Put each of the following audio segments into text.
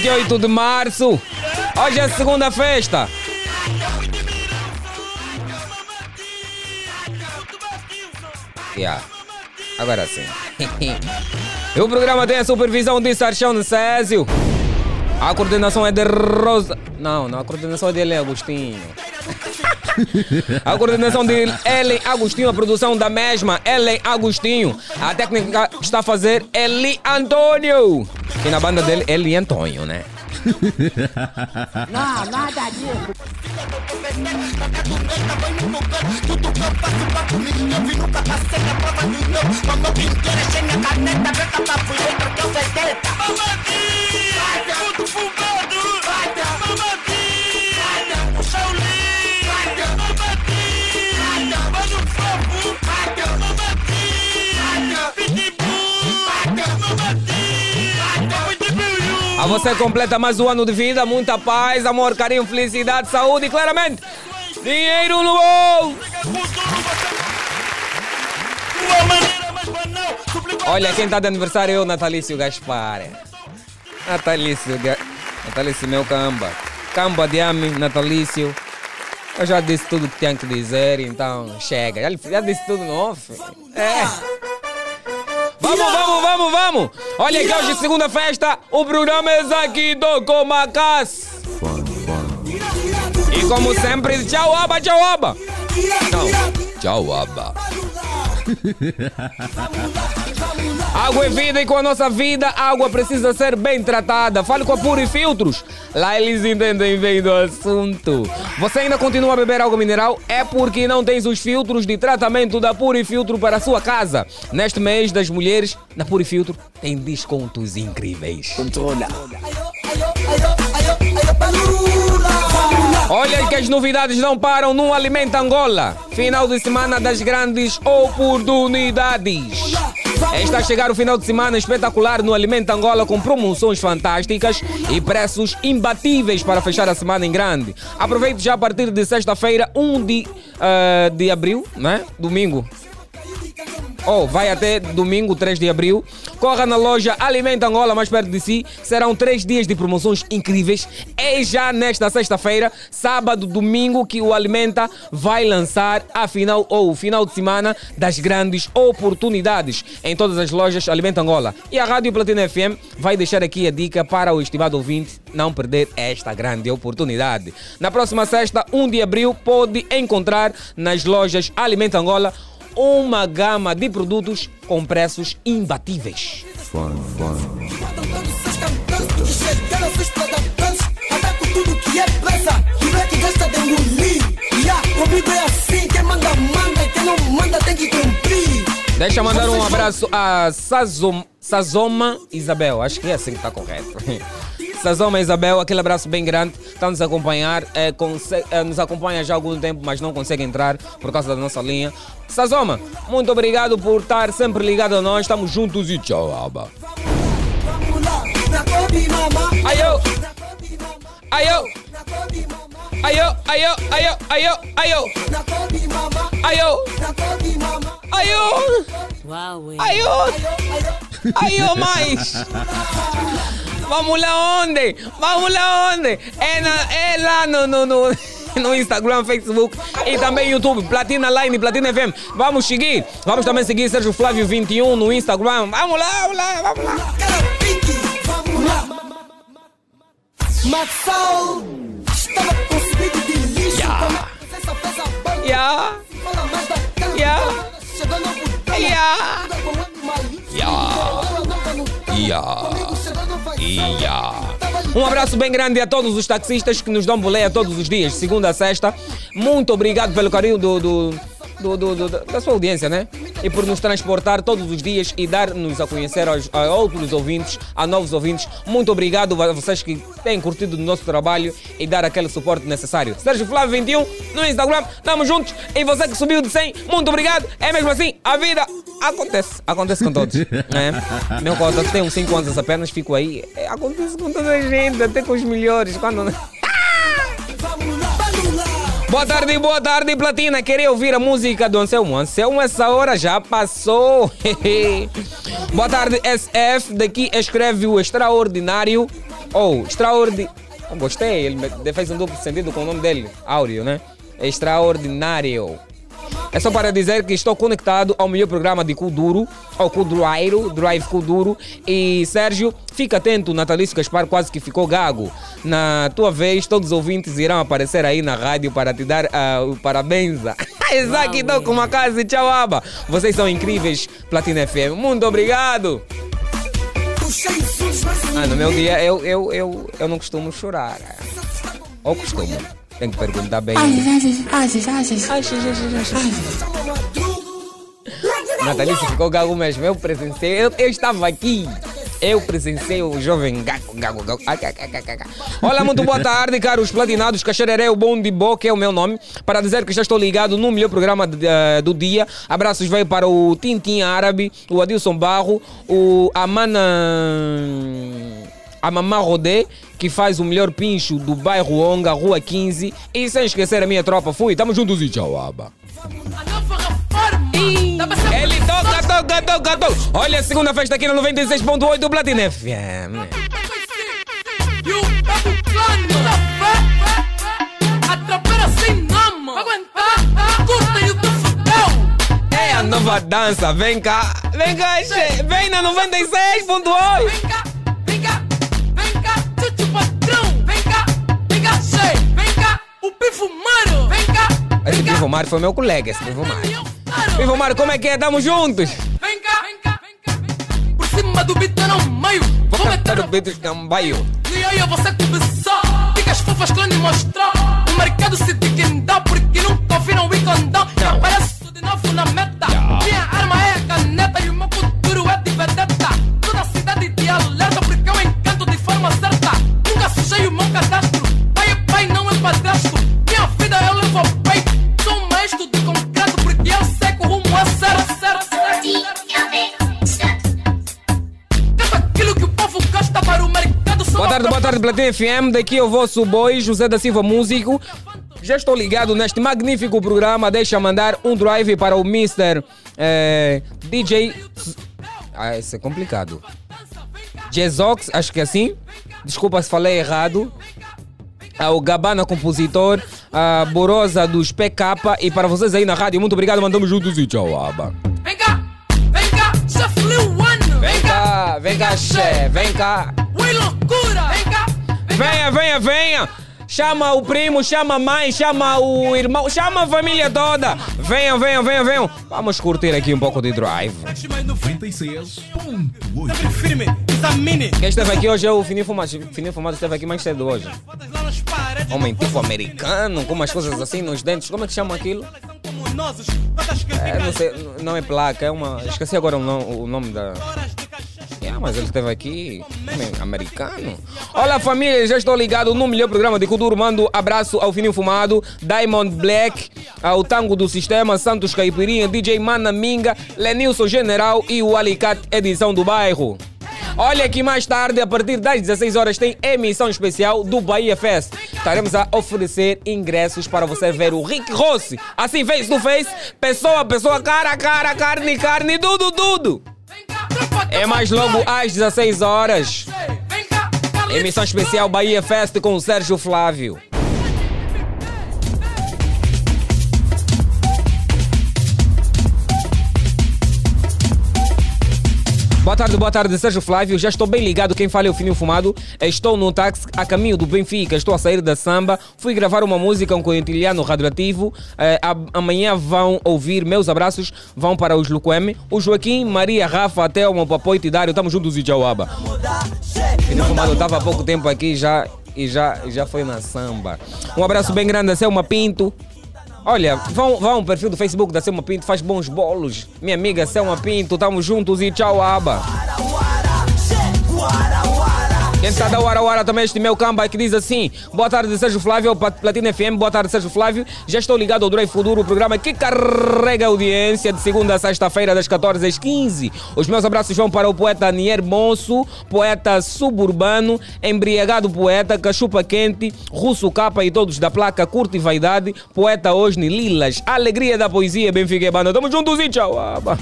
28 de março. Hoje é segunda festa. Yeah. Agora sim. o programa tem a supervisão de Sarchão Césio. A coordenação é de Rosa. Não, não, a coordenação é de Ellen Agostinho. A coordenação de Ellen Agostinho, a produção da mesma Ellen Agostinho. A técnica que está a fazer Eli Antônio. E na banda dele, Eli Antônio, né? Não, nada disso. A você completa mais um ano de vida, muita paz, amor, carinho, felicidade, saúde e claramente dinheiro no bolso. Olha, quem está de aniversário é o Natalício Gaspar. Natalício, Natalício, meu camba. Camba de ame, Natalício. Eu já disse tudo que tinha que dizer, então chega. Já, já disse tudo no off. É. Vamos, vamos, vamos, vamos! Olha que hoje, segunda festa, o programa é aqui do Comacas. E como sempre, tchau, aba, tchau, aba. Não, tchau, aba. Água é vida e com a nossa vida, a água precisa ser bem tratada. Fale com a Puri Filtros. Lá eles entendem bem do assunto. Você ainda continua a beber água mineral? É porque não tens os filtros de tratamento da Puri Filtro para a sua casa. Neste mês das mulheres, na Puri Filtro tem descontos incríveis. Controla. Olha que as novidades não param no Alimenta Angola. Final de semana das grandes oportunidades. Está a chegar o final de semana espetacular no Alimenta Angola com promoções fantásticas e preços imbatíveis para fechar a semana em grande. Aproveite já a partir de sexta-feira, 1 de, ah, de abril, né? Domingo. Ou vai até domingo, 3 de abril. Corra na loja Alimenta Angola, mais perto de si. Serão três dias de promoções incríveis. É já nesta sexta-feira, sábado, domingo, que o Alimenta vai lançar a final ou o final de semana das grandes oportunidades em todas as lojas Alimenta Angola. E a Rádio Platina FM vai deixar aqui a dica para o estimado ouvinte não perder esta grande oportunidade. Na próxima sexta, 1 de abril, pode encontrar nas lojas Alimenta Angola uma gama de produtos com preços imbatíveis. Que cumprir Deixa eu mandar um abraço a Sazom, Sazoma Isabel, acho que é assim que está correto. Sazoma Isabel, aquele abraço bem grande, está a nos acompanhar, é, é, nos acompanha já há algum tempo, mas não consegue entrar por causa da nossa linha. Sazoma, muito obrigado por estar sempre ligado a nós, estamos juntos e tchau, aba. Eu, Na Kobe mama aí eu, Huawei. aí eu. Aí, ô mais! Vamos lá onde? Vamos lá onde? É, na, é lá no, no, no, no Instagram, Facebook e também YouTube. Platina Line, Platina FM. Vamos seguir. Vamos também seguir Sérgio Flávio 21 no Instagram. Vamos lá, vamos lá, vamos lá. Vamos lá Maxal Estava consumido de lixo Yeah, Yeah. Yeah. Yeah. Campo. Yeah. Um abraço bem grande a todos os taxistas que nos dão boleia todos os dias, segunda a sexta. Muito obrigado pelo carinho do, do, do- do- do- da sua audiência, né? E por nos transportar todos os dias e dar-nos a conhecer aos, a outros ouvintes, a novos ouvintes. Muito obrigado a vocês que têm curtido o nosso trabalho e dar aquele suporte necessário. Sérgio Flávio 21 no Instagram, estamos juntos. E você que subiu de 100, muito obrigado. É mesmo assim, a vida acontece. Acontece com todos. né? Meu cota tem uns 5 anos apenas, fico aí. É, acontece com toda a gente, até com os melhores. Quando... Boa tarde, boa tarde, Platina. Queria ouvir a música do Anselmo. Anselmo, essa hora já passou. boa tarde, SF. Daqui escreve o extraordinário. Ou, extraordinário. Gostei, ele fez um duplo sentido com o nome dele. Áureo, né? Extraordinário. É só para dizer que estou conectado ao melhor programa de Kuduro, ao Kuduairo, Drive Kuduro. E Sérgio, fica atento, Natalício Gaspar quase que ficou gago. Na tua vez, todos os ouvintes irão aparecer aí na rádio para te dar ah, o parabéns. Isaac, estou com uma casa e tchau, aba. Vocês são incríveis, Platina FM. Muito obrigado. Ah, no meu dia eu, eu, eu, eu não costumo chorar. Ou costumo? Tenho que perguntar bem. chama Madruga Natalício ficou gago mesmo. Eu presenciei, eu, eu estava aqui. Eu presenciei o jovem gago, gago, gago. Ah, cá. Olá, muito boa tarde, caros platinados. Cachareré, o bom de que é o meu nome. Para dizer que já estou ligado no melhor programa de- eh, do dia. Abraços veio para o Tintin Árabe, o Adilson Barro, o Amana. A Mamá Rodé, que faz o melhor pincho do bairro Onga, Rua 15. E sem esquecer a minha tropa, fui. Tamo juntos e tchau, aba. Ele toca, toca, toca, toca. Olha a segunda festa aqui no 96.8 do Platina FM. Sem Aguentar Curta e o teu É a nova dança, vem cá. Vem cá, che. Vem na 96.8. Vem cá, o pifumaro Vem cá, Esse vem cá! Pivo Mário foi meu colega, esse Pivo Mário. eu como é que é? Tamo juntos. Vem cá, vem cá, vem cá, vem cá! Por cima do beat no meio. Vou Vou meter no o Beatles Cambaio. E aí você começou Dicas fofas que lhe mostrou O mercado se dignidade Porque nunca ouviram o Icondão. Já apareço de novo na meta. Minha arma é a caneta E o meu futuro é de vedeta. Toda a cidade de alerta Porque eu encanto de forma certa. Nunca sujei o meu cadastro Boa tarde, boa tarde, Platina FM. Daqui é o vosso boy, José da Silva Músico. Já estou ligado neste magnífico programa. Deixa mandar um drive para o Mr. eh, DJ. Ah, isso é complicado. Jezox, acho que é assim. Desculpa se falei errado. Ao Gabana Compositor, a Borosa dos PK e para vocês aí na rádio, muito obrigado, mandamos juntos e tchau, aba. Vem cá, vem cá. Vem cá, vem cá, che, vem cá. Venha, venha, venha! Chama o primo, chama a mãe, chama o irmão, chama a família toda! Venham, venham, venham, venham! Vamos curtir aqui um pouco de drive. 96.8 Firme, examine. Quem esteve aqui hoje é o Fininho Fumado. Fininho Fumado esteve aqui mais cedo hoje. Homem tipo americano, com umas coisas assim nos dentes. Como é que chama aquilo? É, não sei, não é placa, é uma. Esqueci agora o nome, o nome da. É, mas ele esteve aqui, americano. Olá família, já estou ligado no melhor programa de Kuduro. Mando abraço ao Fininho Fumado, Diamond Black, ao Tango do Sistema, Santos Caipirinha, DJ Mana Minga, Lenilson General e o Alicate Edição do Bairro. Olha que mais tarde, a partir das 16 horas, tem emissão especial do Bahia Fest. Estaremos a oferecer ingressos para você ver o Rick Rossi. Assim, face to face, pessoa a pessoa, cara a cara, carne carne, tudo, tudo. É mais logo às 16 horas. Emissão especial Bahia Fest com o Sérgio Flávio. Boa tarde, boa tarde, Sérgio Flávio. Já estou bem ligado. Quem fala é o Fininho Fumado. Estou no táxi a caminho do Benfica. Estou a sair da samba. Fui gravar uma música o Coentilhano Radioativo. A- amanhã vão ouvir meus abraços. Vão para os Luqueme. O Joaquim, Maria, Rafa, Thelma, Papoito e Dário. Estamos juntos e tchau, aba. Fininho Fumado estava há pouco tempo aqui já e já, já foi na samba. Um abraço bem grande a Selma Pinto. Olha, vão, vão ao perfil do Facebook da Selma Pinto, faz bons bolos. Minha amiga Selma Pinto, tamo juntos e tchau, aba. Quem está da Wara Wara também este meu camba que diz assim: Boa tarde, Sérgio Flávio, Platina FM. Boa tarde, Sérgio Flávio. Já estou ligado ao Drive Futuro, o programa que carrega audiência de segunda a sexta-feira, das 14 às 15. Os meus abraços vão para o poeta Nier Monso, poeta suburbano, embriagado poeta, cachupa quente, russo capa e todos da placa Curte e Vaidade, poeta Osni Lilas. Alegria da poesia, Benfica e Banda. Tamo juntos e tchau. aba.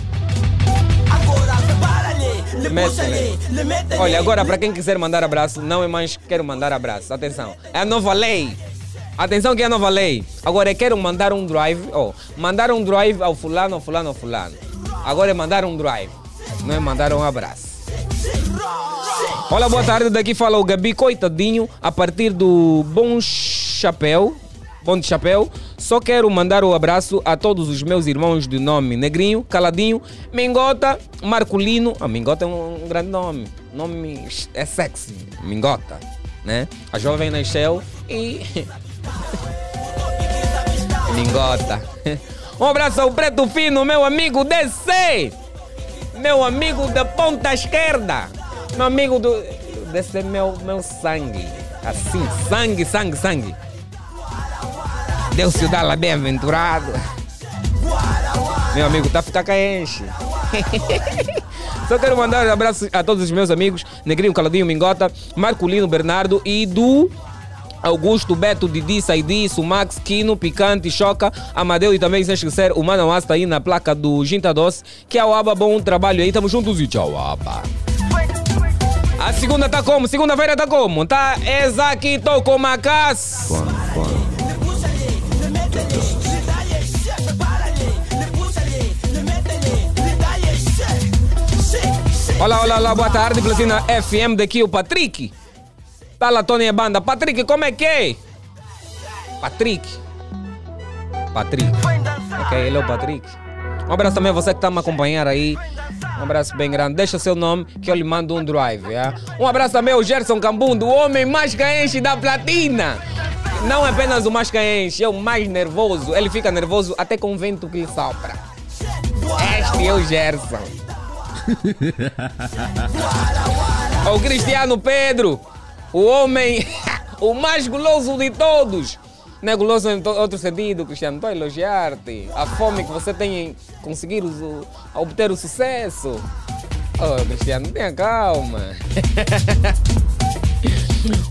Olha, agora para quem quiser mandar abraço, não é mais quero mandar abraço. Atenção, é a nova lei. Atenção que é a nova lei. Agora é quero mandar um drive, oh, mandar um drive ao fulano, ao fulano, ao fulano. Agora é mandar um drive, não é mandar um abraço. Olá, boa tarde. Daqui fala o Gabi, coitadinho, a partir do Bom Chapéu. De Chapéu. Só quero mandar o abraço a todos os meus irmãos de nome Negrinho, Caladinho, Mingota, Marculino. Ah, Mingota é um, um grande nome. Nome é sexy. Mingota, né? A jovem nasceu e. Mingota. Um abraço ao Preto Fino, meu amigo DC. Meu amigo da ponta esquerda. Meu amigo do. É meu, meu sangue. Assim, sangue, sangue, sangue. Deus se dá lá bem-aventurado. Meu amigo, tá ficar caenche. Só quero mandar um abraço a todos os meus amigos, Negrinho, Caladinho, Mingota, Marculino, Bernardo e do Augusto, Beto, Didi, Saidi, Sumax, Kino, Picante, Choca, Amadeu e também sem esquecer o Mano Asta aí na placa do Ginta Doce, que é o Aba, bom trabalho aí, tamo juntos e tchau, Aba. A segunda tá como? Segunda-feira tá como? Tá aqui, tô com Macas. Olá, olá, olá, boa tarde, Platina FM, daqui o Patrick. Tá lá, Tony e Banda. Patrick, como é que é? Patrick. Patrick. Ok, ele é o Patrick. Um abraço também a você que está me acompanhar aí. Um abraço bem grande. Deixa seu nome que eu lhe mando um drive. Yeah? Um abraço também ao Gerson Cambundo, o homem mais caenche da platina. Não é apenas o mais caenche, é o mais nervoso. Ele fica nervoso até com o vento que lhe sopra. Este é o Gerson. o Cristiano Pedro, o homem, o mais guloso de todos. Não é guloso em outro sentido, Cristiano. Estou a elogiar-te. A fome que você tem em conseguir o, obter o sucesso. Oh, Cristiano, tenha calma.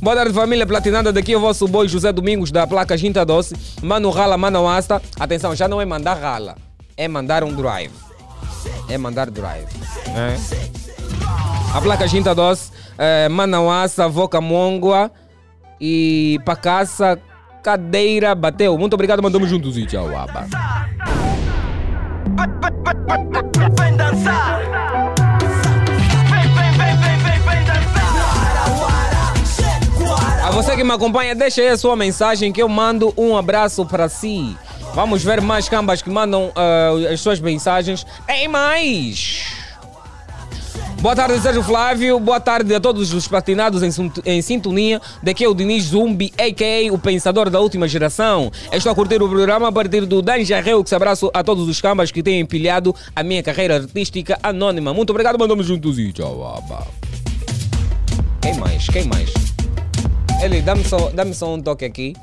Boa tarde, família platinada. Daqui é o vosso boi José Domingos da placa Ginta Doce. Mano rala, mano asta. Atenção, já não é mandar rala, é mandar um drive. É mandar drive. né? A placa Ginta Doce, é, Manauaça, Voca Mongua e Pacaça, Cadeira, bateu. Muito obrigado, mandamos juntos e tchau, aba. Vem dançar. Você que me acompanha, deixa aí a sua mensagem que eu mando um abraço para si. Vamos ver mais cambas que mandam ah, as suas mensagens. Tem mais! Boa tarde, Sérgio Flávio. Boa tarde a todos os platinados em, em sintonia. Daqui é o Diniz Zumbi, a.k.a. o pensador da última geração. Estou a curtir o programa a partir do Danjarreu, que se abraço a todos os cambas que têm empilhado a minha carreira artística anônima. Muito obrigado, mandamos juntos e tchau. aba. Quem mais? Quem mais? Ele, dá-me só, dá só um toque aqui.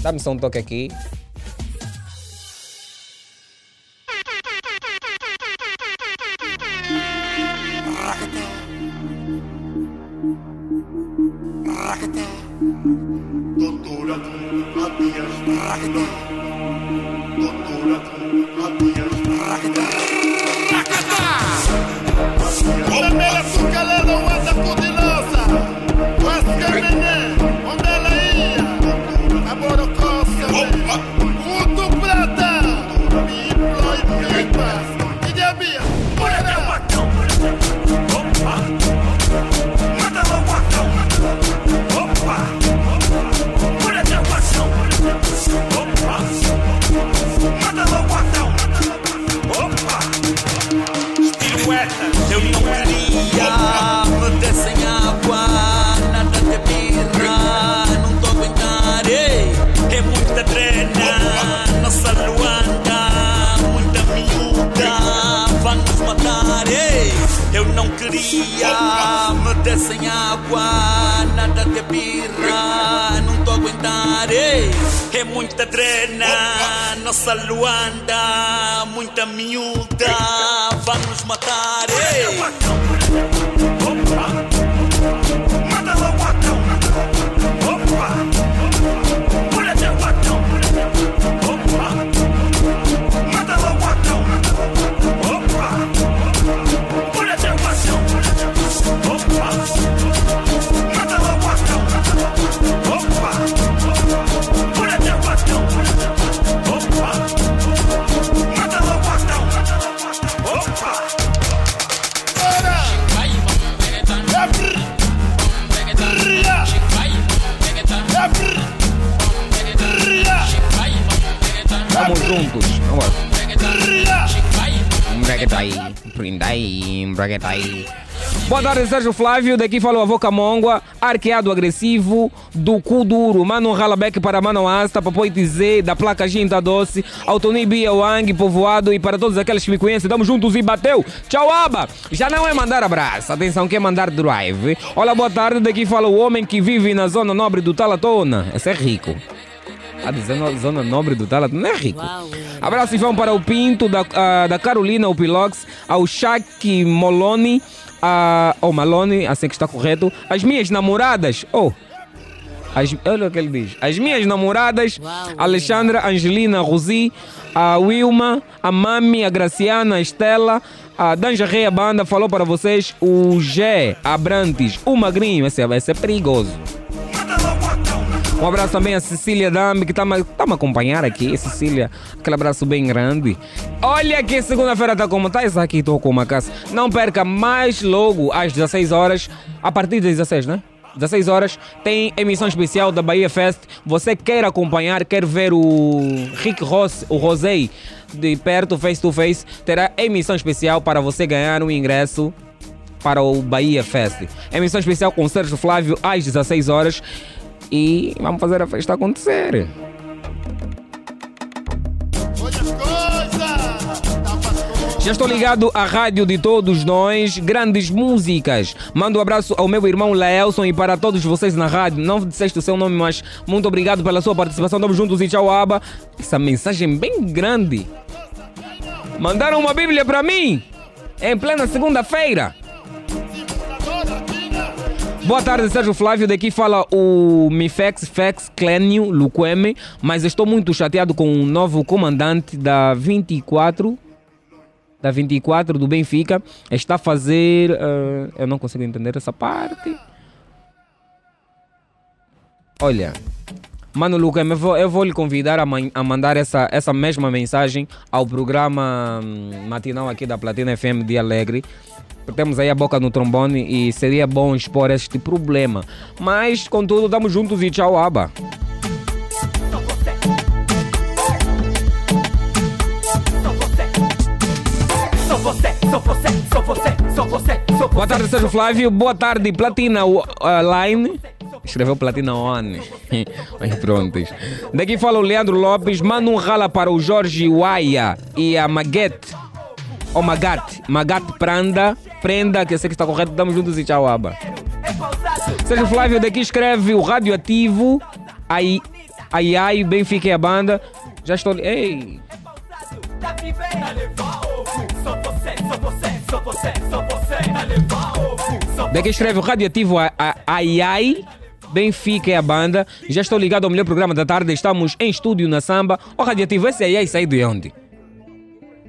Dá-me só um toque aqui. Vermelha é muita drena, nossa luanda, muita miúda, vai nos matar, ei. Boa tarde, Sérgio Flávio. Daqui fala o avô Camongua, arqueado agressivo do cu duro. Mano Ralabeck para Mano Asta, Papai Tizê, da placa Ginta Doce, Altoni Bia Wang, povoado e para todos aqueles que me conhecem, damos juntos e bateu. Tchau, Aba. Já não é mandar abraço, atenção, que é mandar drive. Olá, boa tarde. Daqui fala o homem que vive na zona nobre do Talatona. Esse é rico. A zona nobre do Talat não é rico. Abraço e vão para o Pinto, da, ah, da Carolina, o Pilox, ao Shaq Moloni, a, ou Malone, assim que está correto, as minhas namoradas, oh, as, olha o que ele diz, as minhas namoradas, Alexandra, Angelina, Rosi, a Wilma, a Mami, a Graciana, a Estela, a Danja Rei, a banda, falou para vocês o G Abrantes, o Magrinho, esse, é- esse é perigoso. Um abraço também a Cecília Dambi, que está tá me a acompanhar aqui. Cecília, aquele abraço bem grande. Olha que segunda-feira está como está. Isso aqui estou com uma casa. Não perca mais logo às 16 horas, a partir das 16, né? 16 horas, tem emissão especial da Bahia Fest. Você quer acompanhar, quer ver o Rick Ross, o Rosei de perto, face to face, terá emissão especial para você ganhar um ingresso para o Bahia Fest. Emissão especial com Sérgio Flávio às 16 horas e vamos fazer a festa acontecer. Já estou ligado à rádio de todos nós, grandes músicas. Mando um abraço ao meu irmão Laelson e para todos vocês na rádio. Não disseste o seu nome, mas muito obrigado pela sua participação. Estamos juntos e tchau, Aba. Essa mensagem bem grande. Mandaram uma Bíblia para mim em plena segunda-feira. Boa tarde, Sérgio Flávio. Daqui fala o Mifex Fex Clênio Luqueme, mas estou muito chateado com o novo comandante da 24 da 24 do Benfica. Está a fazer. eh, eu não consigo entender essa parte. Olha, Mano Luqueme, eu vou, eu vou lhe convidar a, man- a mandar essa, essa mesma mensagem ao programa hum, matinal aqui da Platina FM de Alegre. Temos aí a boca no trombone e seria bom expor este problema. Mas, contudo, estamos juntos e tchau, aba. Boa tarde, Sérgio Flávio. Boa tarde, Platina uh, Line. Escreveu Platina One. Mas pronto. Daqui fala o Leandro Lopes. Manda um rala para o Jorge Waia e a Maguete. Ou Magat. Magat Pranda. Prenda, que eu sei que está correto. Estamos juntos e tchau, aba. Sérgio Flávio daqui escreve o radioativo. Ai, ai, ai, Benfica e a banda. Já estou. Ei! Daqui escreve o radioativo a- a- Ai Ai. Benfica é a banda. Já estou ligado ao melhor programa da tarde. Estamos em estúdio na samba. O radioativo, esse Ai Ai saiu de onde?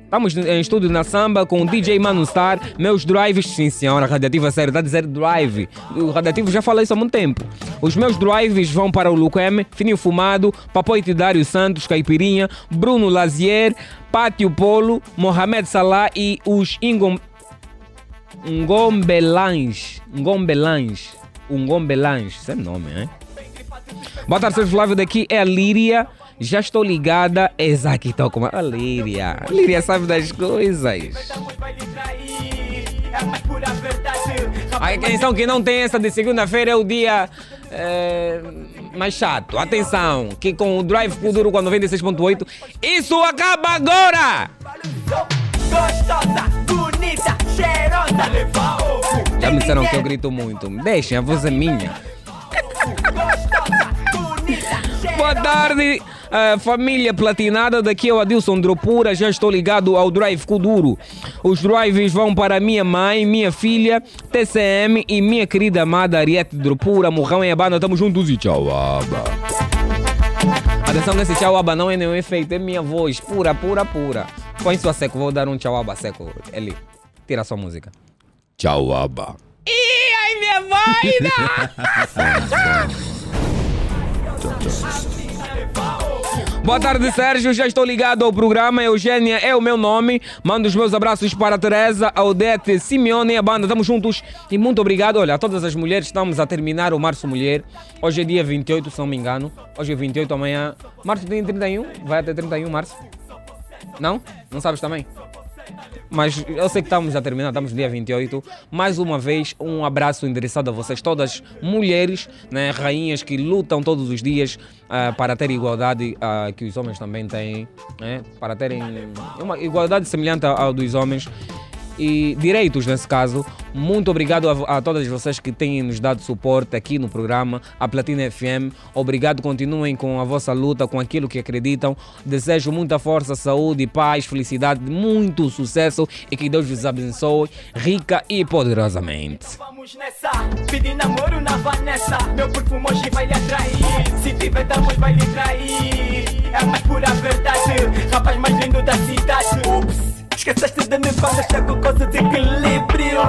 Estamos em estúdio na samba com o DJ Manu Star. Meus drives, sim senhora, radioativo é sério, está a dizer drive. O radioativo já falei isso há muito tempo. Os meus drives vão para o Luquem, Fininho Fumado, Papoite Dário Santos, Caipirinha, Bruno Lazier, Pátio Polo, Mohamed Salah e os Ingom... Ngombelães. Ngombelães. Ngombelães. Esse é nome, hein? Boa tarde, Sérgio Flávio. Daqui é a Líria. Já estou ligada. Exato, estou com a Líria. A Líria sabe das coisas. atenção que não tem essa de segunda-feira é o dia é, mais chato. Atenção, que com o Drive Kuduro com a 96.8, isso acaba agora! Já me disseram que eu grito muito. Deixem, a voz é minha. Boa tarde, eh, família platinada. Daqui é o Adilson Dropura. Já estou ligado ao Drive Kuduro. Os drives vão para minha mãe, minha filha, TCM e minha querida amada Ariete Dropura. Morrão em Abana. Tamo juntos e tchau, aba. Atenção nesse tchau aba não é nenhum efeito, é minha voz, pura, pura, pura. Põe sua seco, vou dar um tchau aba seco. Eli, tira a sua música. Tchau aba. Ih, ai minha vaina! Boa tarde, Sérgio. Já estou ligado ao programa. Eugênia é o meu nome. Mando os meus abraços para a Teresa, a Odete, Simeone e a banda. Estamos juntos e muito obrigado. Olha, a todas as mulheres, estamos a terminar o Março Mulher. Hoje é dia 28, se não me engano. Hoje é 28, amanhã. Março tem 31? Vai até 31 março? Não? Não sabes também? Mas eu sei que estamos a terminar, estamos no dia 28. Mais uma vez, um abraço endereçado a vocês, todas mulheres, né, rainhas que lutam todos os dias ah, para ter igualdade ah, que os homens também têm, né, para terem uma igualdade semelhante ao dos homens e direitos nesse caso. Muito obrigado a, a todas vocês que têm nos dado suporte aqui no programa, a Platina FM. Obrigado, continuem com a vossa luta, com aquilo que acreditam. Desejo muita força, saúde, paz, felicidade, muito sucesso e que Deus vos abençoe rica e poderosamente. Vamos nessa, pedir namoro na Vanessa. Meu perfume hoje vai lhe atrair. Se tiver damos, vai lhe trair. É mais pura verdade. Rapaz mais lindo da cidade. Ups. Esqueceste de quando chego com o desequilíbrio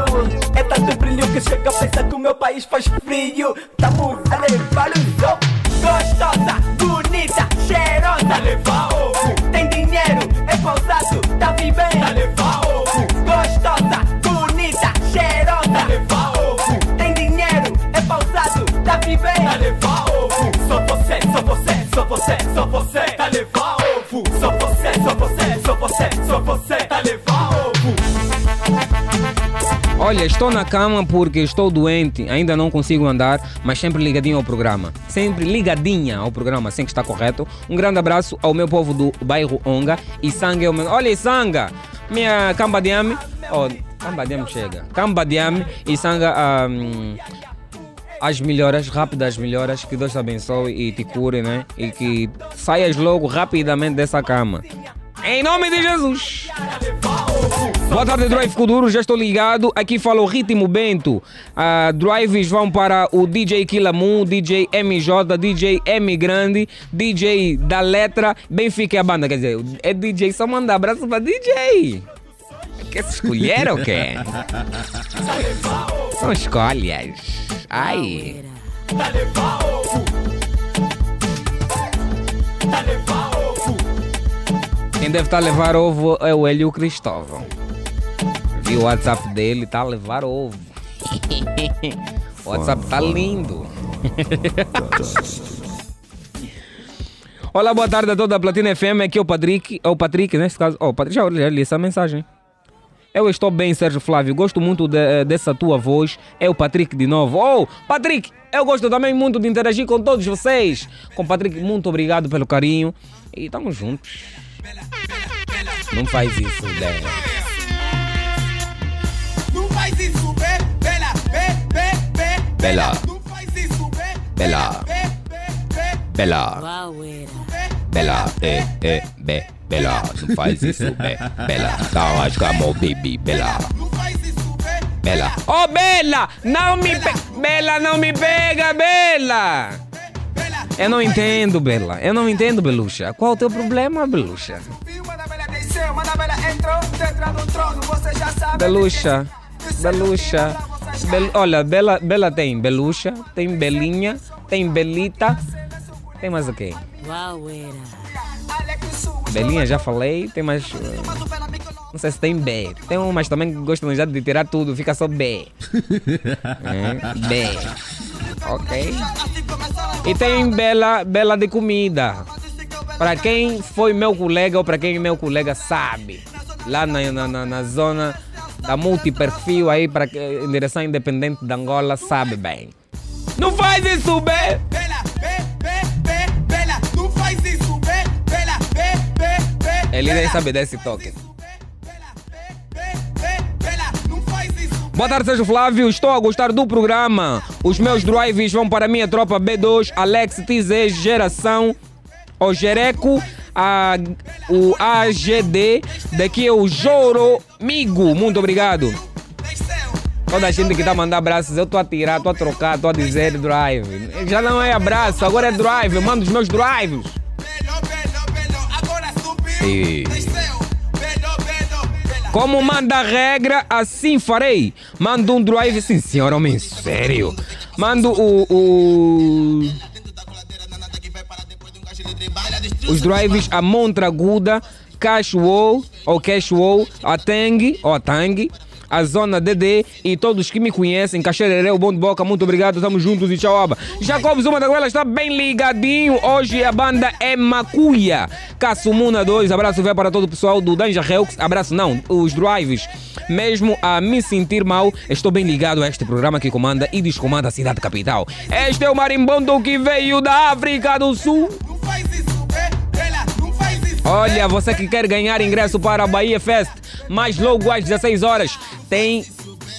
É tanto brilho que chega a pensar que o meu país faz frio. Tamo a levar o jogo Gostosa, bonita, cheirosa. Levar ovo. Tem dinheiro, é pausado, tá vivendo. A levar ovo. Gostosa, bonita, cheirosa. Levar ovo. Tem dinheiro, é pausado, tá vivendo. A levar ovo. Sou você, sou você, sou você, sou você você, sou você, Tá levar ovo Olha, estou na cama porque estou doente, ainda não consigo andar, mas sempre ligadinho ao programa. Sempre ligadinha ao programa, assim que está correto. Um grande abraço ao meu povo do bairro Onga. E Sanga é o meu. Olha, Sanga! Minha camba de ame. Oh, camba de ame chega. Camba de ame e Sanga. ahm, as melhoras, rápidas melhoras, que Deus te abençoe e te cure, né? E que saias logo rapidamente dessa cama. Em nome de Jesus! Boa tarde, Drive Kuduro, já estou ligado. Aqui fala o Ritmo Bento. Ah, drives vão para o DJ Kilamu, DJ MJ, DJ M Grande, DJ da Letra. Benfica é a banda, quer dizer, é DJ, só manda abraço para DJ. Quer se escolher ou quê? São escolhas. Ai. Quem deve estar a levar ovo é o Hélio Cristóvão. Vi o WhatsApp dele, tá a levar ovo. o WhatsApp tá lindo. Olá, boa tarde a toda a Platina FM. Aqui é o Patrick. É o Patrick, nesse caso. Oh, Patrick, já olhei li essa mensagem. Eu estou bem, Sérgio Flávio. Gosto muito de- dessa tua voz. É o Patrick de novo. Oh, Patrick, eu gosto também muito de interagir com todos vocês. Com Patrick, muito obrigado pelo carinho. E estamos juntos. Não faz isso, né? Não faz isso, bela, bê, bê. Bela. Não faz isso, Bela. Bela. Bela, é, é, be, Bela, não faz isso, be, Bela, tá, acho que amor, baby, Bela, Bela. Oh, Bela, não me. Bela, não me pega, Bela. Eu não entendo, Bela, eu não entendo, Beluxa. Qual o teu problema, Beluxa? Beluxa, Beluxa. Bel... Olha, Bela, Bela tem Beluxa, tem Belinha, tem Belita, tem mais o quê? Belinha, já falei, tem mais. uh, Não sei se tem B. Tem umas também que gostam já de tirar tudo, fica só B. É, B. Ok. E tem Bela, Bela de comida. Para quem foi meu colega ou para quem meu colega sabe. Lá na, na, na- na zona da multiperfil aí, para em direção independente de Angola, sabe bem. Não faz isso, B! Ele nem sabe desse toque. Boa tarde, Sérgio Flávio. Estou a gostar do programa. Os meus drives vão para a minha tropa B2, Alex TZ, Geração, o Jereco, a, o AGD. Daqui é o Joro Migo. Muito obrigado. Toda a gente que está a mandar abraços, eu estou a tirar, estou a trocar, estou a dizer drive. Já não é abraço, agora é drive. Eu mando os meus drives. Subiu. E- Como manda a regra, assim farei. Mando um drive, sim senhor, homem, sério. Mando o. o- os drives a Montraguda, Cashwall, ou Cashwall, a Tang, ou a Tang, a Zona DD e todos que me conhecem, Caxererê, o Bom de Boca, muito obrigado, tamo juntos e tchau, aba. Jacobs, uma da Goela está bem ligadinho, hoje a banda é Macuia. Cassumuna 2, abraço vai para todo o pessoal do Danja Helks, abraço não, os drives. Mesmo a me sentir mal, estou bem ligado a este programa que comanda e descomanda a cidade capital. Este é o marimbondo que veio da África do Sul. Não faz isso, bê, Olha, você que quer ganhar ingresso para a Bahia Fest, mais logo às 16 horas, tem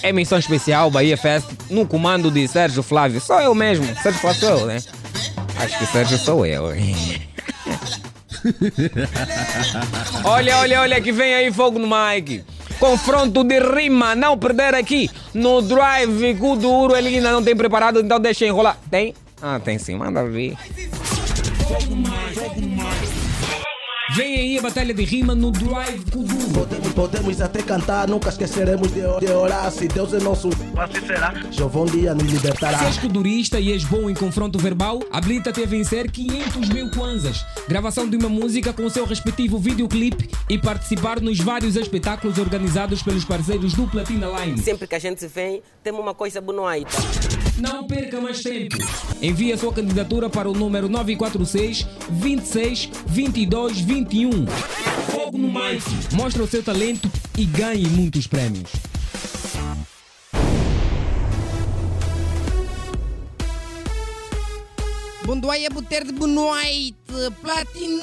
emissão especial Bahia Fest no comando de Sérgio Flávio. Sou eu mesmo. Sérgio Flávio sou eu, né? Acho que Sérgio sou eu. olha, olha, olha que vem aí fogo no mic. Confronto de rima, não perder aqui no Drive com o Duro. Ele ainda não tem preparado, então deixa enrolar. Tem? Ah, tem sim, manda ver. Vem aí a batalha de rima no Drive Kuduro. Podemos, podemos até cantar, nunca esqueceremos de, de orar. Se Deus é nosso, Assim será. Jovão dia nos libertará. Se és codurista e és bom em confronto verbal, habilita-te a vencer 500 mil kwanzas, gravação de uma música com o seu respectivo videoclipe e participar nos vários espetáculos organizados pelos parceiros do Platina Line. Sempre que a gente vem, temos uma coisa bonoita. Não perca mais tempo. Envie a sua candidatura para o número 946 26 22 21. Fogo no Mike. Mostre o seu talento e ganhe muitos prémios. Bondoia Buter de Bonoite, Platinuído.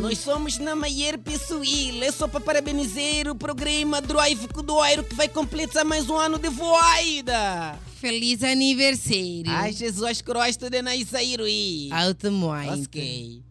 Nós somos na Maier Pessoil. É só para parabenizar o programa Drive Cudoeiro que vai completar mais um ano de voida. Feliz aniversário. Ai, Jesus Cristo de Naisairuí. Alto muito. Ok.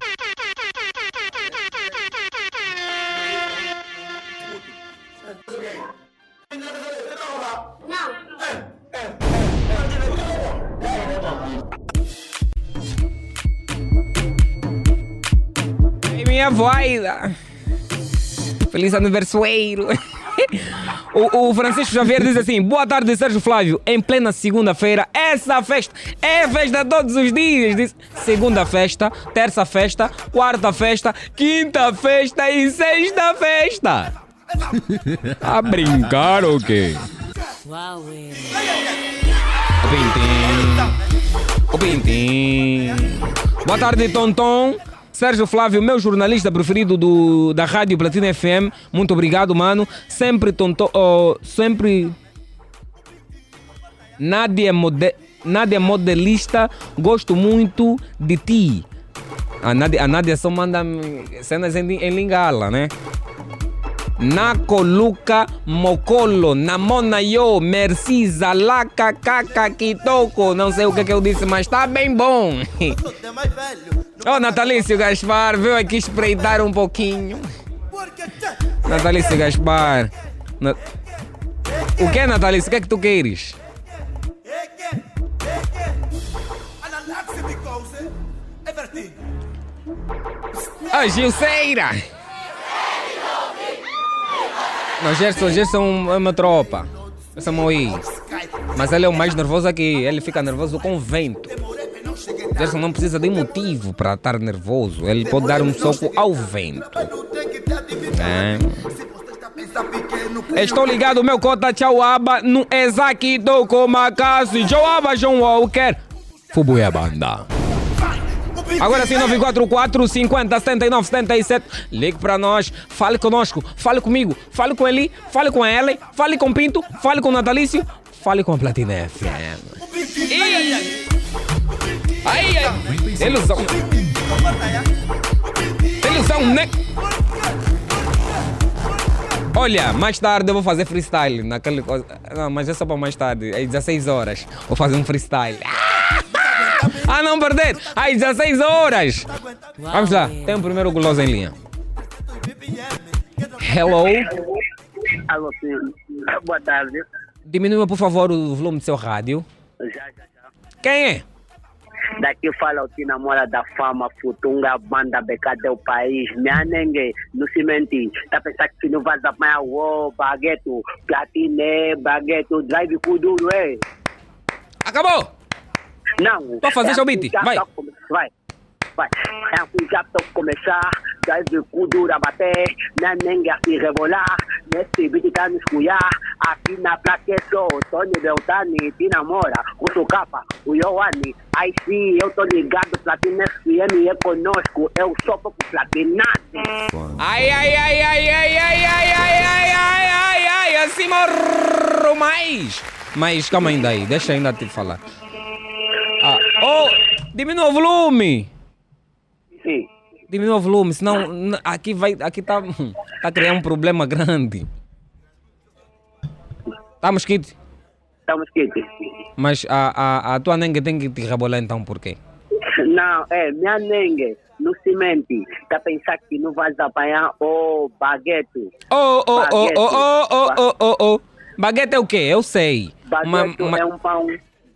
É minha voz. Feliz aniversário. O, o Francisco Xavier diz assim: Boa tarde, Sérgio Flávio. Em plena segunda-feira, essa festa é festa todos os dias. Diz segunda festa, terça festa, quarta festa, quinta festa e sexta festa. A brincar o quê? O Pintim. O Pintim. Boa tarde, Tonton. Sérgio Flávio, meu jornalista preferido do, da Rádio Platina FM. Muito obrigado, mano. Sempre Tonton. oh, sempre. Nádia, mode, Nádia modelista, gosto muito de ti. A Nádia, a Nádia só manda cenas em, em Lingala, né? Naco Luca Mocolo, Namona Yo, Merci, Zalaka, Kaka, Kitoko. Não sei o que, que eu disse, mas tá bem bom. Ô, Natalício Gaspar, veio aqui espreitar um pouquinho. Natalício Gaspar. Na- O que, Natalício? O que é que tu queres? A Gilceira! Não, Gerson, Gerson é uma tropa. Essa aí. Mas ele é o mais nervoso aqui. Ele fica nervoso com o vento. Gerson não precisa de motivo para estar nervoso. Ele pode dar um soco ao vento. É. Estou ligado, meu cota Tchauaba, no Exaki Toko Makasi. Tchauaba, João Walker. Fubuia Banda. Agora sim, 944 50 79 77. Ligue para nós, fale conosco, fale comigo, fale com ele, fale com ela, fale com Pinto, fale com Natalício, fale com a Platina FM. Ih! Ai, ai! Ilusão! Ilusão, né? Olha, mais tarde eu vou fazer freestyle naquele coisa. Não, mas é só para mais tarde, às 16 horas. Vou fazer um freestyle. Ah, não perder! Às 16 horas! Vamos lá, tem o primeiro guloso em linha. Hello? Alô, sim. Boa tarde. Diminua, por favor, o volume do seu rádio. Já, já, já. Quem é? Daqui fala o que namora da fama, futunga, banda, becada o país, minha ninguém, no cimenti. Tá pensando que não vai apanhar o baguete, platine, baguete, drive com duro, é? Acabou! Não. A fazer é seu beat, assim, já vai. tá Vai. É assim já tô começar, drive com duro a bater, minha ninguém a se rebolar, nesse beat tá me esculhar, aqui na placa é só, Tony Beltani, te namora, o seu capa, o Yohane, aí sim, eu tô ligado, Platina FM é conosco, eu sou pouco platinado. Ai, ai, ai, ai, ai, ai, ai, ai, ai, ai, ai, ai, assim morro mais. Mas calma ainda aí, deixa ainda te falar. Ah, oh, diminua o volume. Sim. Diminua o volume, senão aqui vai, aqui tá, tá criando um problema grande. Tá mosquito? Tá mosquito? Mas a, a, a tua nengue tem que te rebolar então por quê? Não, é, minha nengue, no cimento, tá pensando que não vai apanhar o baguete. Oh, oh, oh, Baguete. oh, oh, oh, oh, oh, oh. Baguete é o quê? Eu sei. Baguete é um pão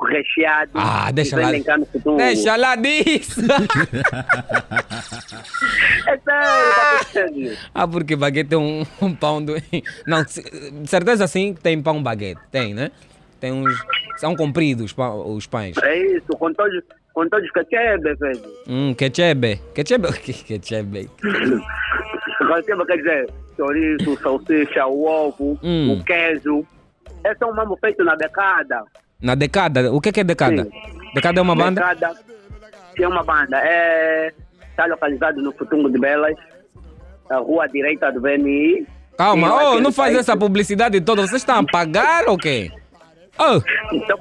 recheado. Ah, deixa lá. Deixa lá disso. É sério, tá ah, porque baguete é um, um pão do. Não, certeza sim que tem pão baguete. Tem, né? Tem uns. São compridos os pães. É isso, com todos, com todos que quebra, velho. Hum, quechebe. Quechebe o que? Quechebe. Quebra quer dizer, chouriço, salsicha, o ovo, Hum. o queijo. Esse é um mambo feito na becada. Na decada. O que que é decada? Decada é uma banda? Becada, sim, é uma banda. É, está localizado no Futungo de Belas, na rua direita do VNI. Calma, Sim, oh, não faz país. essa publicidade toda. Vocês estão a pagar ou quê? Oh, Então,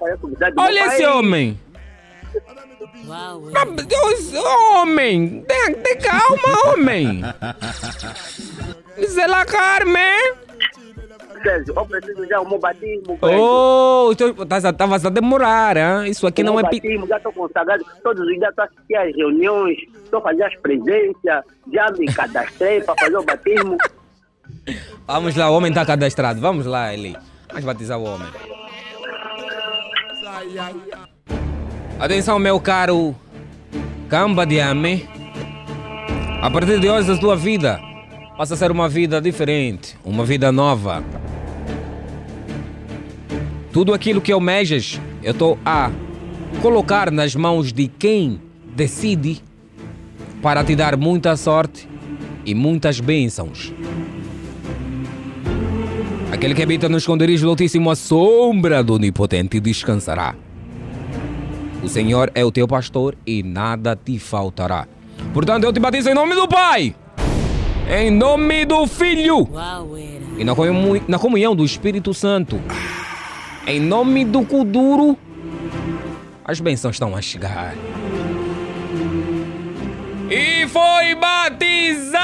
olha esse homem. Deus, homem, tem, tem calma, homem. Zé Carmen. Sérgio, eu preciso já um batismo. velho. Oh, estavas a demorar, hein? Isso aqui não é batismo, já estou consagrado. Todos os dias estou a assistir às reuniões, estou a fazer as presenças, já me cadastrei para fazer o batismo. Vamos lá, o homem está cadastrado. Vamos lá, Eli. Vamos batizar o homem. Atenção, meu caro Camba de Ame. A partir de hoje, a tua vida passa a ser uma vida diferente, uma vida nova. Tudo aquilo que almejas, eu estou a colocar nas mãos de quem decide para te dar muita sorte e muitas bênçãos. Aquele que habita no esconderijo do Altíssimo, a sombra do Onipotente descansará. O Senhor é o teu pastor e nada te faltará. Portanto, eu te batizo em nome do Pai, em nome do Filho e na comu- na comunhão do Espírito Santo. Em nome do Kuduro, as bênçãos estão a chegar. E foi batizar!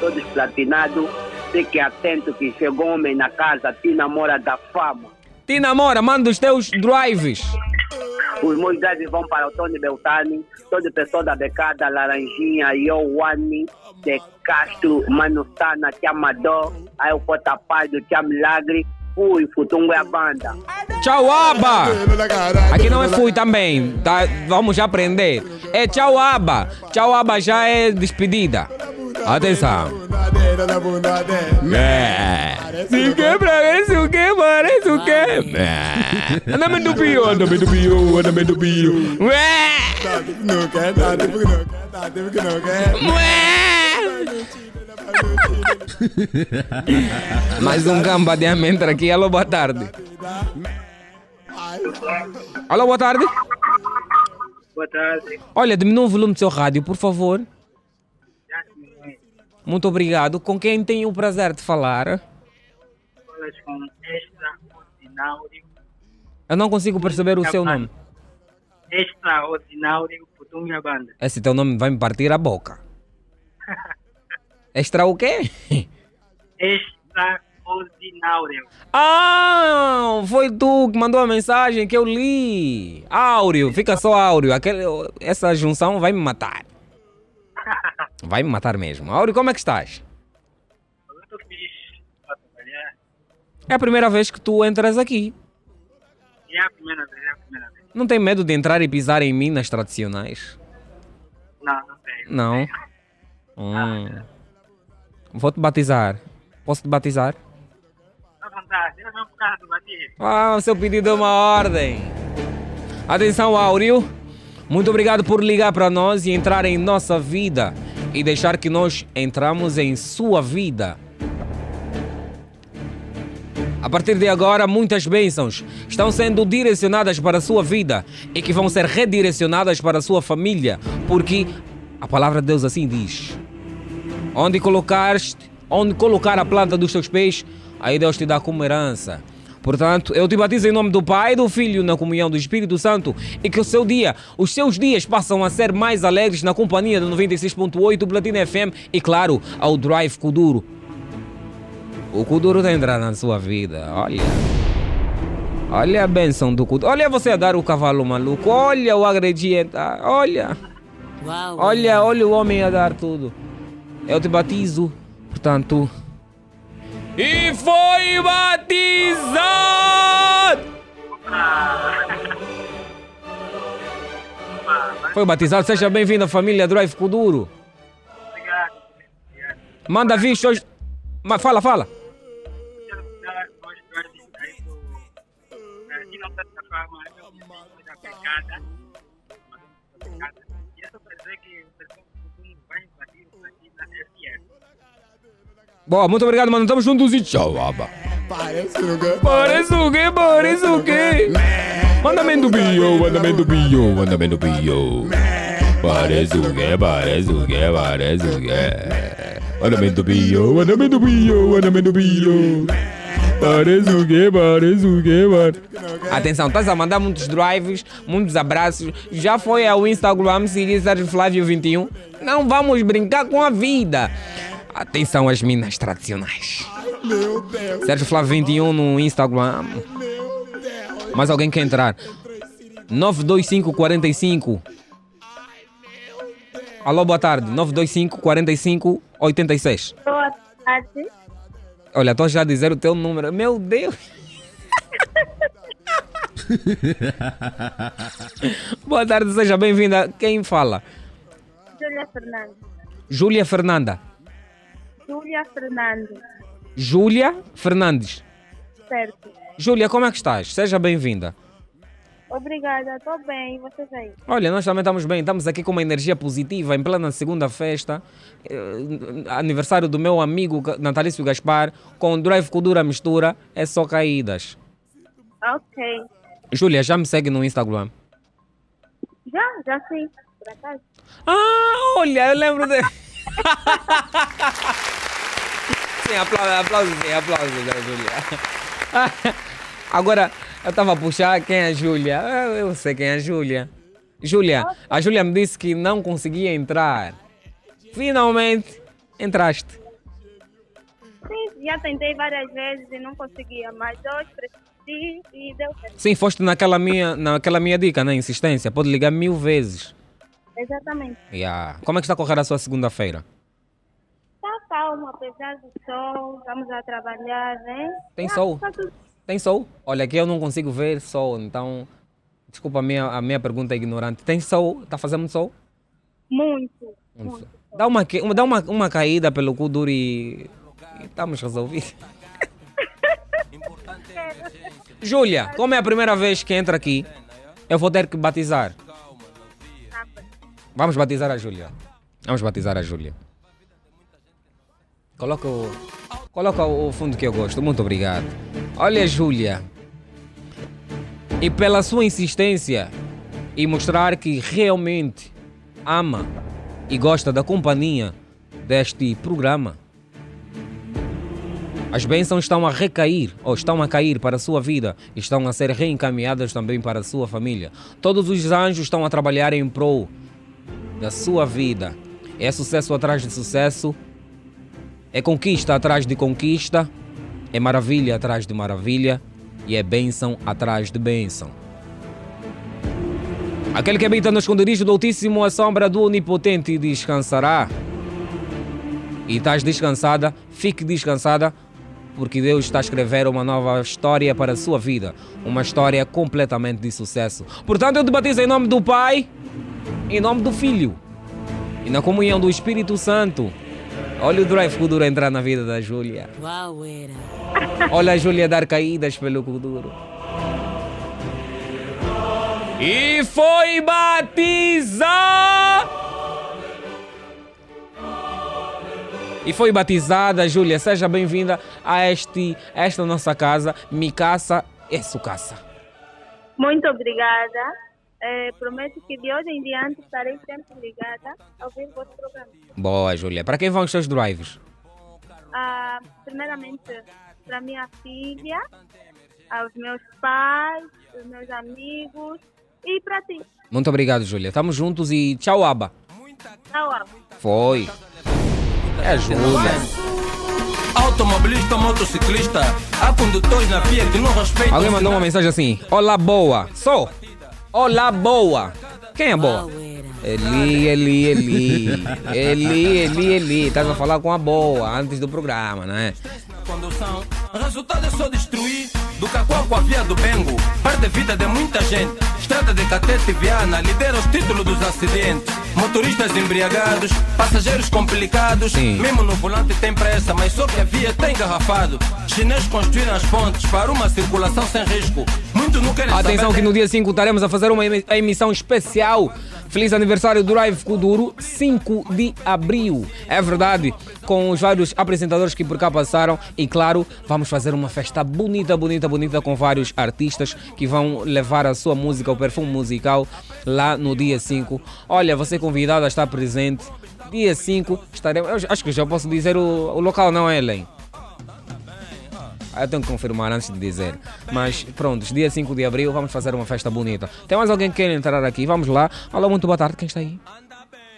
Tô desplatinado, fique atento que chegou homem na casa, te namora da fama. Te namora, manda os teus drives. Os meus drives vão para o Tony Beltani, toda pessoa da Becada, Laranjinha, Yowane, De Castro, Mano Sana, Tia Amador, aí o Cota Paz do Tia Milagre, fui, Futungo é a banda. Tchau, Aba! Aqui não é fui também, tá? Vamos já aprender. É tchau, Aba. Tchau, Aba já é despedida. Atenção. É. Se quebra esse o que, parece o que? Anda-me do pio, anda-me do pio, anda-me do pio. Mais um gamba de amêndoa aqui. Alô, boa tarde. Alô, boa tarde. Boa tarde. Olha, diminua o volume do seu rádio, por favor. Muito obrigado. Com quem tenho o prazer de falar? Falas com extraordinário. Eu não consigo perceber o seu nome. Extraordinário Putunga Banda. Esse teu nome vai me partir a boca. Extra o quê? Extraordinário. Ah, foi tu que mandou a mensagem que eu li. Áureo, fica só Áureo. Aquele, essa junção vai me matar. Vai me matar mesmo. Áureo, como é que estás? Eu trabalhar. É a primeira vez que tu entras aqui. É a primeira vez, é a primeira vez. Não tem medo de entrar e pisar em minas tradicionais? Não, não tenho. Não. Hum. Vou te batizar. Posso te batizar? À vontade, eu não por causa do batismo. Ah, o seu pedido é uma ordem. Atenção, Áureo. Muito obrigado por ligar para nós e entrar em nossa vida e deixar que nós entramos em sua vida. A partir de agora, muitas bênçãos estão sendo direcionadas para a sua vida e que vão ser redirecionadas para a sua família, porque a palavra de Deus assim diz: Onde colocaste, onde colocar a planta dos teus pés, aí Deus te dá como herança. Portanto, eu te batizo em nome do Pai, do Filho, na comunhão do Espírito Santo e que o seu dia, os seus dias passam a ser mais alegres na companhia do 96.8 Platina FM e, claro, ao Drive Kuduro. O Kuduro está entrando na sua vida, olha. Olha a benção do Kuduro. Olha você a dar o cavalo maluco. Olha o agredir. tá? Olha. Olha, olha o homem a dar tudo. Eu te batizo, portanto. E foi batizado! Foi batizado, seja bem-vindo à família Drive Kuduro. Obrigado. Manda visto hoje. Mas fala, fala. Boa, muito obrigado, mano. Tamo juntos e tchau, aba. Parece o quê? Parece o quê? Parece o quê? Manda-me do bio, manda-me do bio, manda-me do bio. Parece o quê? Parece o quê? Parece o quê? Manda-me do bio, manda-me do bio, manda-me do bio. Parece o quê? Parece o quê? Atenção, estás a mandar muitos drives, muitos abraços. Já foi ao Instagram seguir Sérgio Flávio 21? Não vamos brincar com a vida. Atenção às minas tradicionais. Sérgio Flávio 21 no Instagram. Mais alguém quer entrar? 925 45. Alô, boa tarde. 925 45 86. Boa tarde. Olha, estou já a dizer o teu número. Meu Deus. Boa tarde, seja bem-vinda. Quem fala? Júlia Fernandes. Júlia Fernanda. Júlia Fernandes. Júlia Fernandes. Certo. Júlia, como é que estás? Seja bem-vinda. Obrigada, estou bem. E vocês aí? Olha, nós também estamos bem, estamos aqui com uma energia positiva em plena segunda festa, eh, aniversário do meu amigo Natalício Gaspar, com Drive Kudura Mistura, é só caídas. Ok. Júlia, já me segue no Instagram. Já, já sim. Por acaso. Ah, olha, eu lembro de... sim, aplausos, aplausos, aplausos, né, Júlia. Agora, eu estava a puxar quem é a Júlia. Eu, sei quem é a Júlia. Júlia, a Júlia me disse que não conseguia entrar. Finalmente, entraste. Sim, já tentei várias vezes e não conseguia, mas hoje preciso e deu certo. Sim, foste naquela minha, naquela minha dica, na insistência. Pode ligar mil vezes. Exatamente. Yeah. Como é que está a correr a sua segunda-feira? Tá calmo, apesar do sol, vamos a trabalhar, né? Tem Ah, sol? tá tudo- Tem sol? Olha, aqui eu não consigo ver sol, então. Desculpa a minha, a minha pergunta ignorante. Tem sol? Está fazendo sol? Muito, muito. Dá uma, uma- dá uma, uma caída pelo cu duro e. e estamos resolvidos. Júlia, como é a primeira vez que entra aqui, eu vou ter que batizar. Vamos batizar a Júlia. Vamos batizar a Júlia. Coloca o, coloca o fundo que eu gosto. Muito obrigado. Olha, Júlia. E pela sua insistência e mostrar que realmente ama e gosta da companhia deste programa. As bênçãos estão a recair ou estão a cair para a sua vida estão a ser reencaminhadas também para a sua família. Todos os anjos estão a trabalhar em prol da sua vida. É sucesso atrás de sucesso, é conquista atrás de conquista, é maravilha atrás de maravilha e é bênção atrás de bênção. Aquele que habita no esconderijo do Altíssimo, a sombra do Onipotente descansará. E estás descansada, fique descansada, porque Deus está a escrever uma nova história para a sua vida. Uma história completamente de sucesso. Portanto, eu te batizo em nome do Pai, em nome do Filho e na comunhão do Espírito Santo. Olha o drive Kuduro entrar na vida da Júlia. Uau, era. Olha a Júlia dar caídas pelo Kuduro. E foi batizada! E foi batizada, Júlia. Seja bem-vinda a, este, a esta nossa casa. Micasa é sucaça. Muito obrigada. Eh, prometo que de hoje em diante estarei sempre ligada a ouvir o vosso programa. Boa, Júlia. Para quem vão os seus drives? Ah, primeiramente, para minha filha, aos meus pais, aos meus amigos e para ti. Muito obrigado, Júlia. Estamos juntos e tchau, Aba. Tchau, amo. Foi. É Júlia. Automobilista, motociclista, há condutores na via que não respeitam. Alguém mandou uma mensagem assim: Olá, boa. Sou. Olá, boa. Quem é boa? Eli, Eli, Eli. Eli, Eli, Eli. Estás a falar com a boa antes do programa, né? Condução, resultado é só destruir. Do Cacoal com a via do Bengo, perde a vida de muita gente. Estrada de Catete e Viana lidera os títulos dos acidentes. Motoristas embriagados, passageiros complicados. Mesmo no volante tem pressa, mas sobre a via tem engarrafado. Chineses construíram as pontes para uma circulação sem risco. Muitos não querem Atenção saber que no dia 5 estaremos a fazer uma emissão especial. Feliz aniversário do Drive Kuduro, 5 de abril. É verdade, com os vários apresentadores que por cá passaram. E claro, vamos fazer uma festa bonita, bonita, bonita com vários artistas que vão levar a sua música, o perfume musical lá no dia 5. Olha, você convidado a estar presente. Dia 5 estaremos. Acho que já posso dizer o, o local, não é, Helen? Ah, Eu tenho que confirmar antes de dizer. Mas pronto, dia 5 de abril vamos fazer uma festa bonita. Tem mais alguém que quer entrar aqui? Vamos lá. Alô, muito boa tarde. Quem está aí?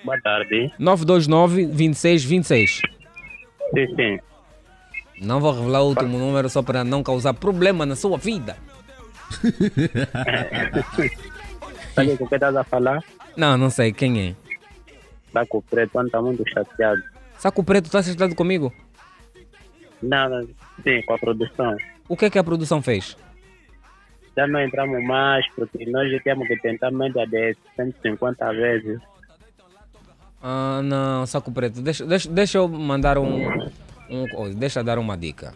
Boa tarde. 929 26 26. Sim, sim. Não vou revelar o último número só para não causar problema na sua vida. Sabe com o que estás a falar? Não, não sei. Quem é? Saco Preto, está muito chateado. Saco Preto, está chateado comigo? Não, sim, com a produção. O que é que a produção fez? já não entramos mais, porque nós já temos que tentar média de 150 vezes. Ah, não, saco preto. Deixa, deixa, deixa eu mandar um, um Deixa eu dar uma dica.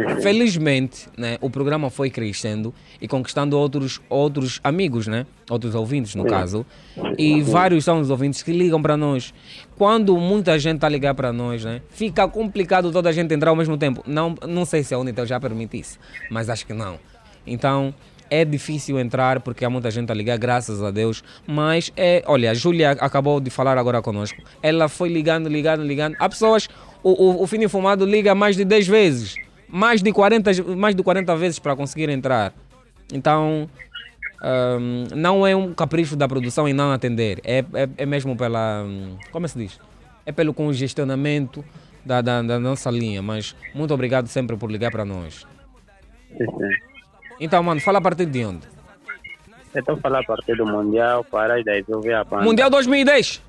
Felizmente, né, o programa foi crescendo e conquistando outros, outros amigos, né? Outros ouvintes, no Sim. caso. E vários são os ouvintes que ligam para nós. Quando muita gente está a ligar para nós, né? Fica complicado toda a gente entrar ao mesmo tempo. Não, não sei se a Unitel já permite isso, mas acho que não. Então, é difícil entrar porque há muita gente a ligar, graças a Deus. Mas é, olha, a Júlia acabou de falar agora conosco. Ela foi ligando, ligando, ligando. Há pessoas, o, o, o Fino Fumado liga mais de 10 vezes, mais de 40, mais de 40 vezes para conseguir entrar. Então, hum, não é um capricho da produção em não atender. É, é, é mesmo pela. Como se diz? É pelo congestionamento da, da, da nossa linha. Mas muito obrigado sempre por ligar para nós. Sim, sim. Então, mano, fala a partir de onde? Então falar a partir do Mundial, para daí eu ver a banda. Mundial 2010?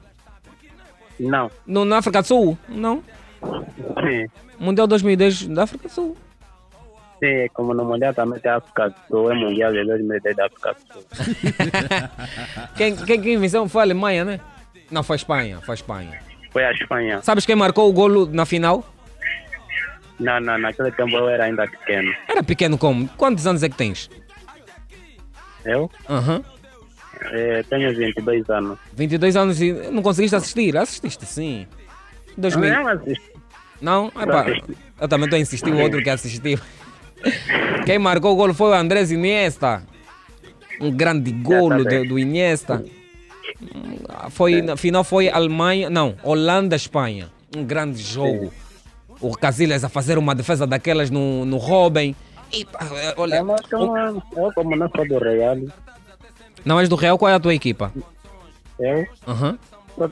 Não. No, na África do Sul? Não. Sim. Mundial 2010 da África do Sul. Sim, como no Mundial também tem África do Sul, é Mundial de 2010 da África do Sul. Quem, quem, quem venceu foi a Alemanha, né? Não, foi a Espanha. Foi a Espanha. Foi a Espanha. Sabes quem marcou o golo na final? Não, não, naquele tempo eu era ainda pequeno. Era pequeno como? Quantos anos é que tens? Eu? Aham. Eh, tenho 22 anos. 22 anos e não conseguiste assistir? Assististe sim. 2000. Não assisti. Não? Epá, eu também estou a insistir, o outro que assistiu. Quem marcou o golo foi o Andrés Iniesta. Um grande golo tá de- do Iniesta. Foi, na final foi Alemanha, não, Holanda-Espanha. Um grande jogo. O Casillas a fazer uma defesa daquelas no, no Robin. E, olha, Mas como, eu como não sou do Real, não és do Real, qual é a tua equipa? eu Aham. sou,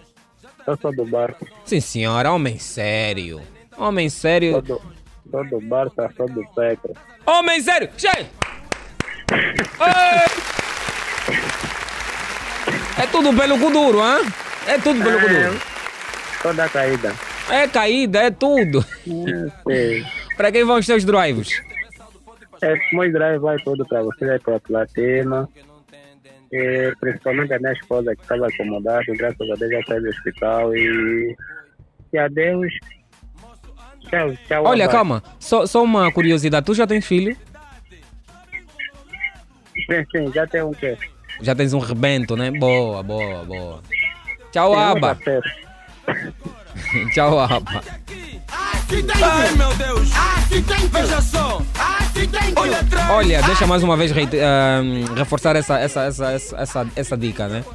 eu sou do Barça. Sim, senhora, homem sério. Homem sério. Sou do, sou do Barça, sou do Petro. Homem sério! Cheio! É tudo pelo duro, hã? É tudo pelo cu duro. Toda caída. É caída, é tudo. Sim. Pra quem vão os teus drives? É, meu drive vai tudo para você, vai para Platina. E principalmente a minha esposa que estava acomodada, graças a Deus já saiu do hospital e. E adeus. Tchau, tchau. Olha, abraço. calma. Só, só uma curiosidade. Tu já tens filho? Sim, sim, já tem um quê? Já tens um rebento, né? Boa, boa, boa. Tchau, Aba. Tchau, Aba. Ai meu Deus! Veja só! Olha atrás! Olha, deixa mais uma vez ahm, reforçar essa, essa, essa, essa, essa, essa dica, né?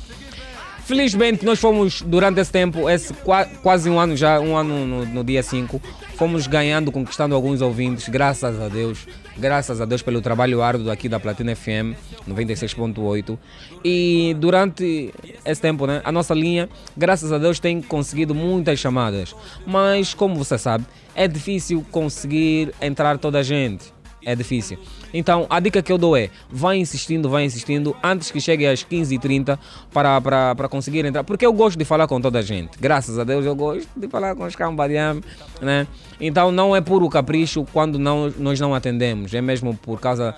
Felizmente nós fomos, durante esse tempo, esse qua- quase um ano já, um ano no, no dia 5, fomos ganhando, conquistando alguns ouvintes, graças a Deus. Graças a Deus pelo trabalho árduo aqui da Platina FM 96.8. E durante esse tempo, né, a nossa linha, graças a Deus, tem conseguido muitas chamadas. Mas, como você sabe, é difícil conseguir entrar toda a gente. É difícil. Então, a dica que eu dou é: vai insistindo, vai insistindo, antes que chegue às 15h30 para, para, para conseguir entrar. Porque eu gosto de falar com toda a gente. Graças a Deus, eu gosto de falar com os cambadiam, né? Então, não é puro capricho quando não, nós não atendemos. É mesmo por causa.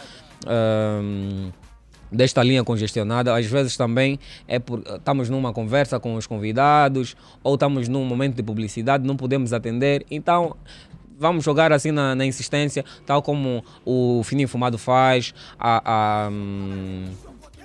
desta linha congestionada, às vezes também é por estamos numa conversa com os convidados ou estamos num momento de publicidade, não podemos atender, então vamos jogar assim na, na insistência, tal como o Fininho Fumado faz, a, a, hum,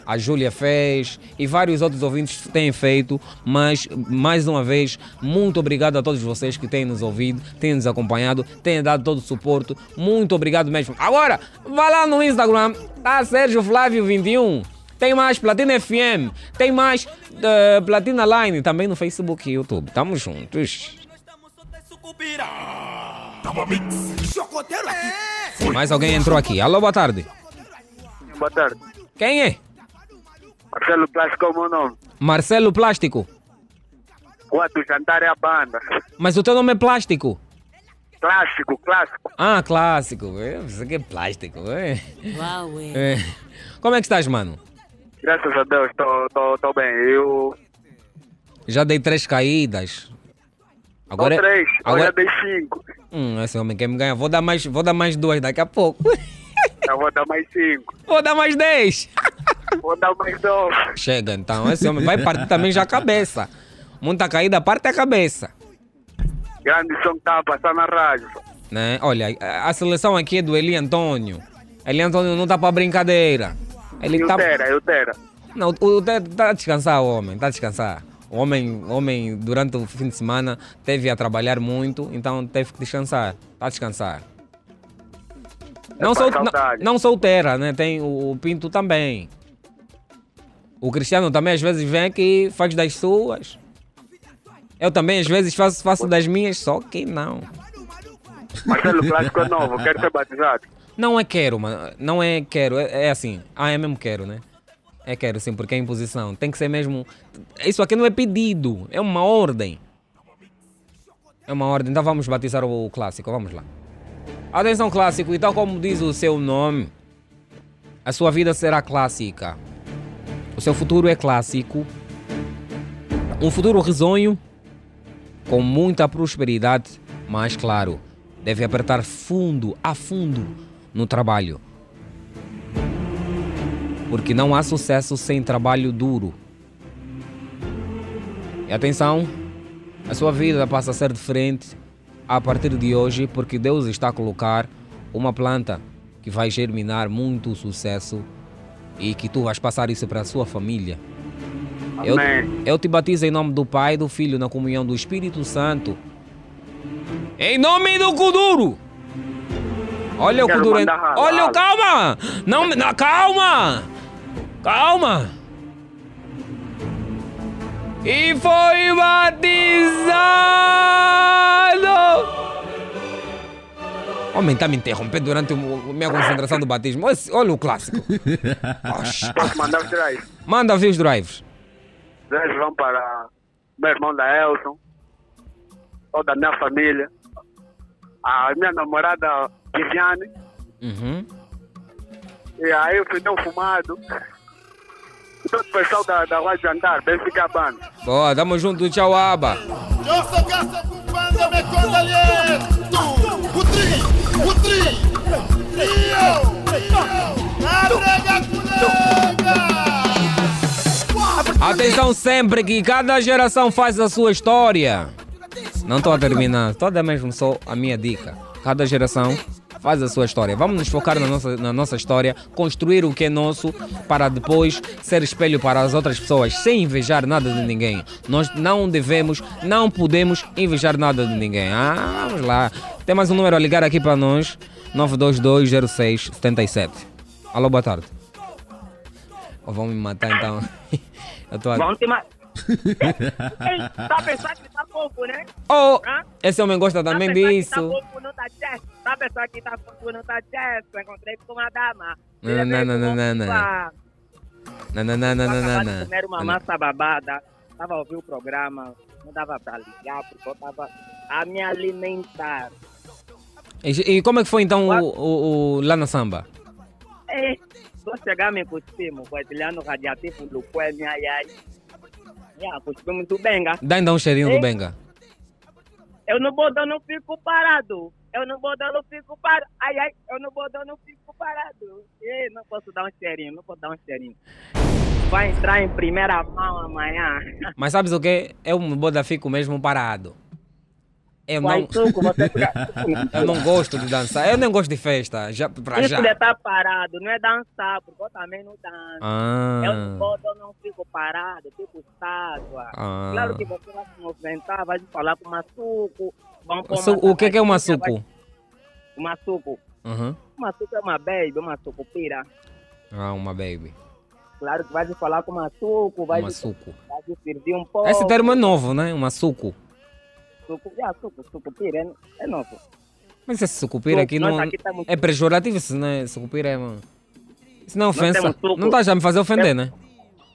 a Júlia fez e vários outros ouvintes têm feito, mas mais uma vez, muito obrigado a todos vocês que têm nos ouvido, têm nos acompanhado, têm dado todo o suporte, muito obrigado mesmo. Agora, vá lá no Instagram, tá Sérgio Flávio 21. Tem mais Platina FM, tem mais eh, Platina Line, também no Facebook e YouTube. Tamo juntos. Chocoteiro aqui! Mais alguém entrou aqui. Alô, boa tarde. Boa tarde. Quem é? Marcelo Plástico é o meu nome. Marcelo Plástico. Rua do Jantar é a banda. Mas o teu nome é Plástico. Clássico, clássico. Ah, clássico. É, Você que é plástico. É. Uau, É. Como é que estás, mano? Graças a Deus, estou bem. Eu. Já dei três caídas. Agora, Ou três, agora... já dei cinco. Hum, esse homem quer me ganhar. Vou dar mais, vou dar mais duas daqui a pouco. Eu vou dar mais 5. Vou dar mais 10. Vou dar mais 2. Chega então, esse homem vai partir também já a cabeça. Muita caída, parte a cabeça. Grande som a passar na rádio. Né? Olha, a- seleção aqui é do Eli Antônio. Eli Antônio não tá pra brincadeira. Ele E o tá. Tera, e o Tera. Não, o Tera tá a descansar, o homem, tá a descansar. O homem, homem, durante o fim de semana, teve a trabalhar muito, então teve que descansar. Tá a descansar. Não Epá, sou, não, não sou o Tera, né? Tem o, o Pinto também. O Cristiano também às vezes vem aqui, faz das suas. Eu também às vezes faço, faço das minhas, só que não. Marcelo Clássico é novo, quero ser batizado. Não é quero, mano. Não é quero. É, é assim. Ah, é mesmo quero, né? É quero, sim, porque é imposição. Tem que ser mesmo. Isso aqui não é pedido. É uma ordem. É uma ordem. Então vamos batizar o clássico. Vamos lá. Atenção, clássico. E tal como diz o seu nome, a sua vida será clássica. O seu futuro é clássico. Um futuro risonho, com muita prosperidade, mas claro, deve apertar fundo, a fundo, no trabalho. Porque não há sucesso sem trabalho duro. E atenção, a sua vida passa a ser diferente a partir de hoje, porque Deus está a colocar uma planta que vai germinar muito sucesso e que tu vais passar isso para a sua família. Eu, eu te batizo em nome do Pai, do Filho, na comunhão do Espírito Santo. Em nome do Kuduro! Olha o Kuduro. Olha, calma! Não, não, calma! Calma! E foi batizado! Homem, tá me interrompendo durante a minha concentração do batismo. Olha o clássico. Posso mandar os drives? Manda ver os drives. Drives vão para meu irmão da Elson, toda a minha família, a minha namorada Viviane, Uhum. e aí o pneu fumado, todo o pessoal da, da Rua Jantar, Benfica Band. Boa, tamo junto, tchau, Aba. Eu sou Gasta Kupanga, me conta ali. Tu, o tri, o tri. E eu, arrega colega. Atenção sempre que cada geração faz a sua história. Não estou a terminar, estou a dar mesmo só a minha dica. Cada geração faz a sua história. Vamos nos focar na nossa, na nossa história, construir o que é nosso para depois ser espelho para as outras pessoas, sem invejar nada de ninguém. Nós não devemos, não podemos invejar nada de ninguém. Ah, vamos lá. Tem mais um número a ligar aqui para nós: 9220677. Alô, boa tarde. Ou vão me matar então? Eu tô. Tá pensando que tá fofo, né? Oh, Hã? esse homem gosta também tá disso. Que tá fofo, não tá certo. Tá pensando que tá fofo, não tá certo. Encontrei com uma dama. Não, não, não, não, não, não. Não, não, não, não, não, não, não. comer uma massa babada. Tava a ouvir o programa. Não dava pra ligar, porque eu tava a me alimentar. E, e como é que foi então o, o- o- lá na samba? Ei, vou chegar me cuspimos, coelhando radiativo do coelho, ai, ai. Já, cuspimos do benga. Dá então um cheirinho do Ei, Benga. Eu no bodão não fico parado. Eu no bodão não fico parado. Ai, ai, eu no bodão não fico parado. Ei, não posso dar um cheirinho, não posso dar um cheirinho. Vai entrar em primeira mão amanhã. Mas sabes o que? Eu no boda fico mesmo parado. Eu não, eu não gosto de dançar. Eu nem gosto de festa. Já, pra Isso já. de estar parado não é dançar, porque eu também não danço. Ah. Eu bodão não fico parado, fico estátua. Ah. Claro que você vai se movimentar, vai falar com o maçuco. Vamos uma o que, que é suco? vai- Uma suco. Uhum. Uma suco é uma baby, uma sucupira. Ah, uma baby. Claro que vai se falar com uma suco, vai vai se servir um pouco. Esse termo é novo, né? Uma suco. Suco, já, suco, sucupira, é, é novo. Mas esse sucupira aqui não aqui estamos- é pejorativo, isso não é sucupira, é uma... Isso não é ofensa. Não tá já a me fazer ofender, Eu- né?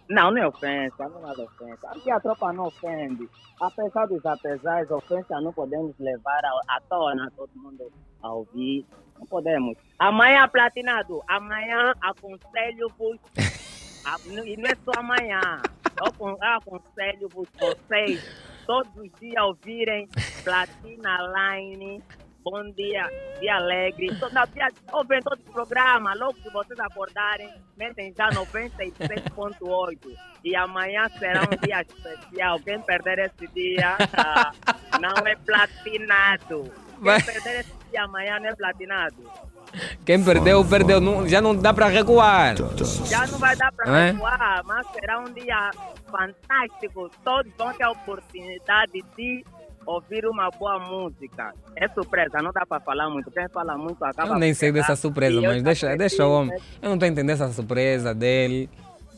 Não, não é ofensa, não é nada ofensa. Aqui a tropa não ofende. Apesar dos apesares, ofensa não podemos levar à tona todo mundo a ouvir. Não podemos. Amanhã, Platinado, amanhã aconselho-vos, e não é só amanhã, eu aconselho-vos vocês todos os dias ouvirem Platina Line bom dia, dia alegre. To- não, dia, ouvem todo o programa, logo que vocês acordarem, metem já 96.8. E amanhã será um dia especial. Quem perder esse dia ah, não é platinado. Quem perder esse dia amanhã não é platinado. Quem perdeu, perdeu. Não- já não dá para recuar. Já não vai dar para é? recuar, mas será um dia fantástico. Todos vão ter a oportunidade de ouvir uma boa música. É surpresa, não dá para falar muito. Quem fala muito acaba Eu nem sei dessa surpresa, mas deixa, deixa o homem. né? Eu não estou entendendo essa surpresa dele.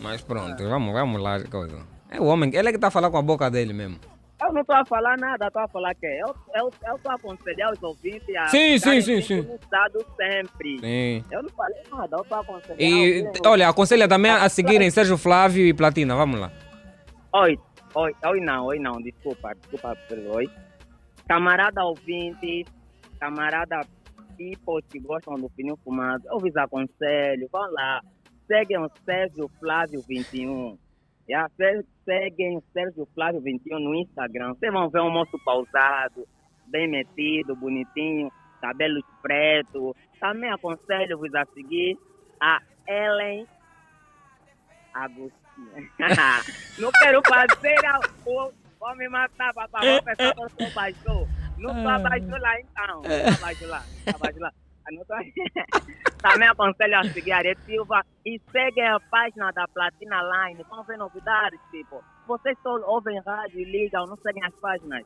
Mas pronto, vamos, vamos lá. Coisa. É o homem, ele é que está a falar com a boca dele mesmo. Eu não estou a falar nada, estou a falar que eu eu estou a aconselhar os ouvintes a Sim, sim, sim, sim. sempre. Sim. Eu não falei nada, eu estou a aconselhar. E olha, aconselha também a seguirem Sérgio Flávio e Platina. Vamos lá. Oi, oi, oi não, oi não, desculpa, desculpa oi. Camarada ouvinte, camarada people que gostam do fininho fumado, eu vos aconselho, vão lá, seguem o Sérgio Flávio 21. Já se- seguem o Sérgio Flávio 21 no Instagram. Vocês vão ver um moço pausado, bem metido, bonitinho, cabelos pretos. Também aconselho-vos a seguir a Ellen Agostinho. não quero fazer a... o- Vou me matar, papai. Vou pensar que eu sou baixo. Não sou baixo lá, então. Não sou baixo lá. Não sou baixo lá. Não tô- Também aconselho a seguir a Arete Silva e seguem a página da Platina Line. Vão ver novidades, tipo. Vocês só ouvem rádio e ligam, não seguem as páginas.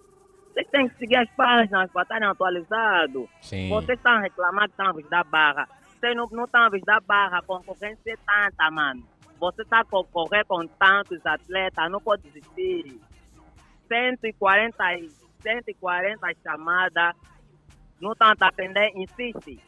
Vocês têm que seguir as páginas para estarem atualizados. Sim. Vocês estão reclamando que estão a vos dar barra. Vocês não, não estão a vos dar barra. A concorrência é tanta, mano. Você está a concorrer com tantos atletas, não pode desistir. 140, e- 140 chamadas, não a atender, insiste.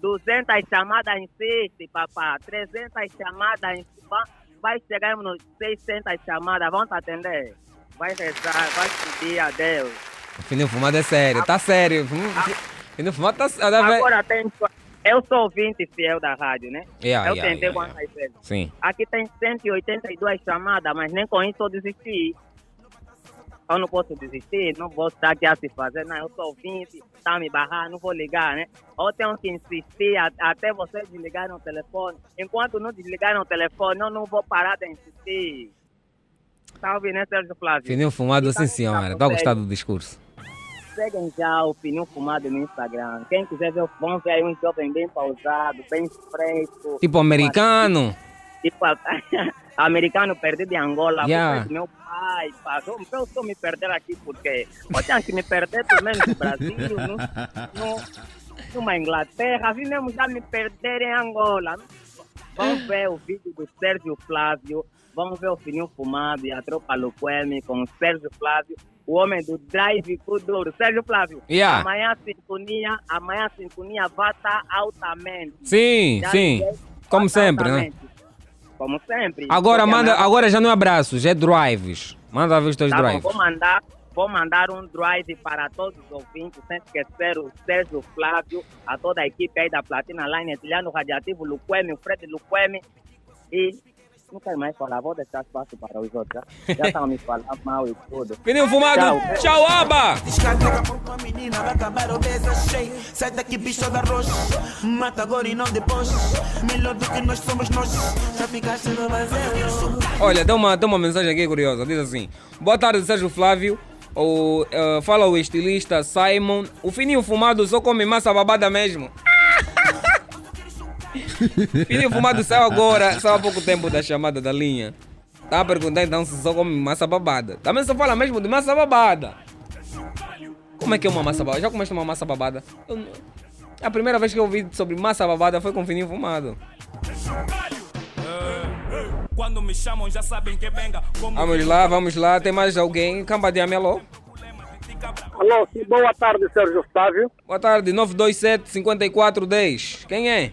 200 chamadas, insiste, papá. 300 chamadas, insiste. Va- Vai chegar nos 600 chamadas, vão te atender. Vai rezar, vai pedir a Deus. O Fininho Fumado é sério, tá sério. Fininho Fumado tá sério. Agora tem. Eu sou ouvinte fiel da rádio, né? Yeah, eu yeah, tentei yeah, quantas vezes. Sim. Aqui tem 182 chamadas, mas nem com isso eu desisti. Eu não posso desistir, não vou estar aqui a se fazer, não. Eu sou ouvinte, tá me barrar, não vou ligar, né? Eu tenho que insistir a- até vocês desligarem o telefone. Enquanto não desligarem o telefone, eu não vou parar de insistir. Tá ouvindo, né, Sérgio Flávio? Fininho Fumado, sim senhora. Tá a gostar do discurso. Seguem já o Pneu Fumado no Instagram. Quem quiser ver, vão ver aí um jovem bem pausado, bem fresco. Tipo americano. Tipo, americano perdido de Angola. Yeah. Meu pai passou. Eu só me perder aqui porque eu tinha que me perder menos no Brasil, no, no, numa Inglaterra. Assim mesmo já me perder em Angola. Vamos ver o vídeo do Sérgio Flávio. Vamos ver o Fininho Fumado e a tropa Luquemi com o Sérgio Flávio, o homem do Drive Kuduro. Sérgio Flávio, Yeah. amanhã a sintonia, amanhã a sintonia vai estar altamente. Sim, Já sim. Como sempre, né? Como sempre. Agora manda, agora já não é abraços, é drives. Manda ver os teus Tá bom, drives. vou mandar, vou mandar um drive para todos os ouvintes, sem esquecer o Sérgio Flávio, a toda a equipe aí da Platina Line, Etiliano Radiativo, Luquemi, o Fred Luquemi e não quero mais falar, vou deixar espaço para os outros. Já Já estão me falando mal e tudo. Fininho Fumado, tchau, aba! A menina vai acabar obesa, cheia. Sai daqui, bicho da rocha. Mata agora e não depois. Melhor do que nós somos nós. Já ficaste no vazio. Olha, tem uma, tem uma mensagem aqui curiosa. Diz assim: Boa tarde, Sérgio Flávio. O, eh, fala o estilista Simon. O fininho fumado só come massa babada mesmo. fininho fumado saiu agora, saiu há pouco tempo da chamada da linha. Tá a perguntar então se só come massa babada. Também só fala mesmo de massa babada. Como é que é uma massa babada? Já comeste uma massa babada? Eu a primeira vez que eu ouvi sobre massa babada foi com fininho fumado. Quando me chamam já sabem que venga. Como Vamos lá, vamos lá. Tem mais alguém? Camba de Amelô. Alô, sim, boa tarde, Sérgio Flávio. Boa tarde, 927-5410. Quem é?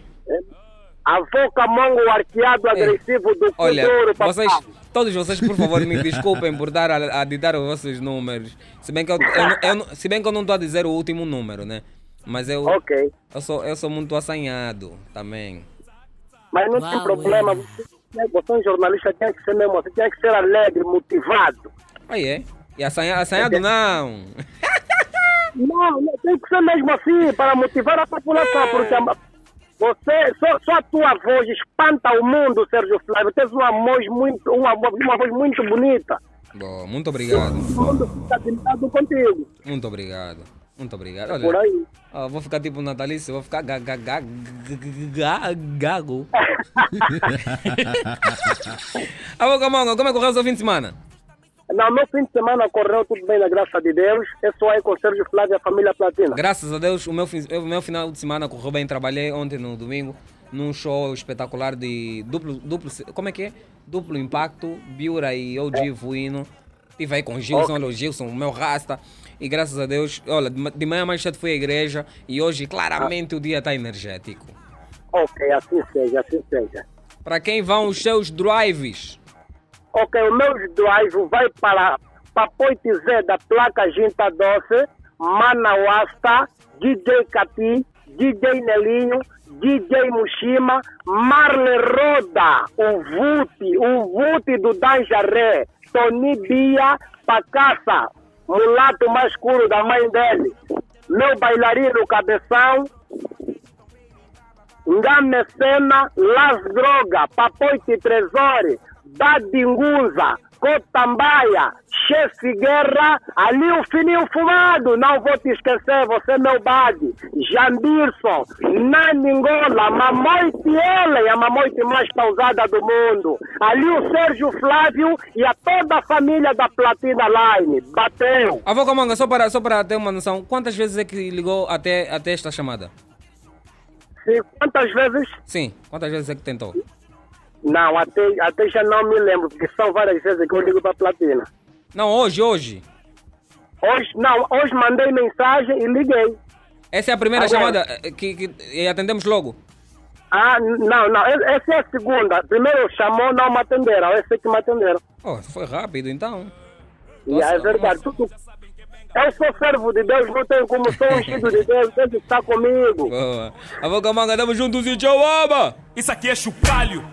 Avô Camango arqueado agressivo do Olha, futuro, vocês, todos vocês, por favor, me desculpem por dar a, a ditar os vossos números. Se bem que eu, eu não- eu se bem que eu não estou a dizer o último número, né? Mas eu, Ok. eu, sou, eu sou muito assanhado também. Mas não tem problema. Você, você é um jornalista, tem que ser mesmo assim, tem que ser alegre, motivado. Aí é. E assanha- assanhado não. Não, não, tem que ser mesmo assim, para motivar a população, porque a- você, só, só a tua voz espanta o mundo, Sérgio Flávio. Tens uma voz muito, uma, uma voz muito bonita. Bom, muito obrigado. O mundo fica admirado contigo. Muito obrigado. Muito obrigado. Olha, Por aí. ó, vou ficar tipo natalício, vou ficar ga, ga, ga, ga- ga- gago. Alô, Camonga, como é que o seu fim de semana? Não, meu fim de semana correu tudo bem, na graça de Deus. É só aí com o Sérgio Flávio e a família Platina. Graças a Deus, o meu, o meu final de semana correu bem. Trabalhei ontem no domingo num show espetacular de duplo, duplo como é que é? Duplo impacto, Biura e OG Vuino. Estive aí com o Gilson, olha o Gilson, o meu rasta. E graças a Deus, olha, de ma- de manhã mais cedo fui à igreja e hoje claramente o dia está energético. Ok, assim seja, assim seja. Para quem vão os seus drives? Ok, o meu drive vai para Papoite Zé da placa Ginta Doce, Manauasta, DJ Cati, DJ Nelinho, DJ Mushima, Marle Roda, o Vuti, o Vuti do Danjaré, Tony Bia, Pacaça, mulato mais escuro da mãe dele, meu bailarino Cabeção, Ngame Sena, Las Droga, Papoite Tresore, Dadinguza, Cotambaia, Chefe Guerra, ali o fininho fumado, não vou te esquecer, você é meu bade, Jambirson, Naningola, Mamoite Ellen, a mamoite mais pausada do mundo, ali o Sérgio Flávio e a toda a família da Platina Line, bateu. Avô Camanga, só para, só para ter uma noção, quantas vezes é que ligou até, até esta chamada? Sim, quantas vezes? Sim, quantas vezes é que tentou? Não, até, até já não me lembro, porque são várias vezes que eu ligo para Platina. Não, hoje, hoje. Hoje, não, hoje mandei mensagem e liguei. Essa é a primeira Agora- chamada eh, que, que e atendemos logo. Ah, não, não, essa é a segunda. Primeiro chamou, não me atenderam, essa é que me atenderam. Oh, foi rápido então. E é verdade, tudo... Eu sou servo de Deus, não tenho como sou ungido de Deus, Deus está comigo. Boa. Avô Camanga, tamo juntos e tchau, aba! Isso aqui é chocalho.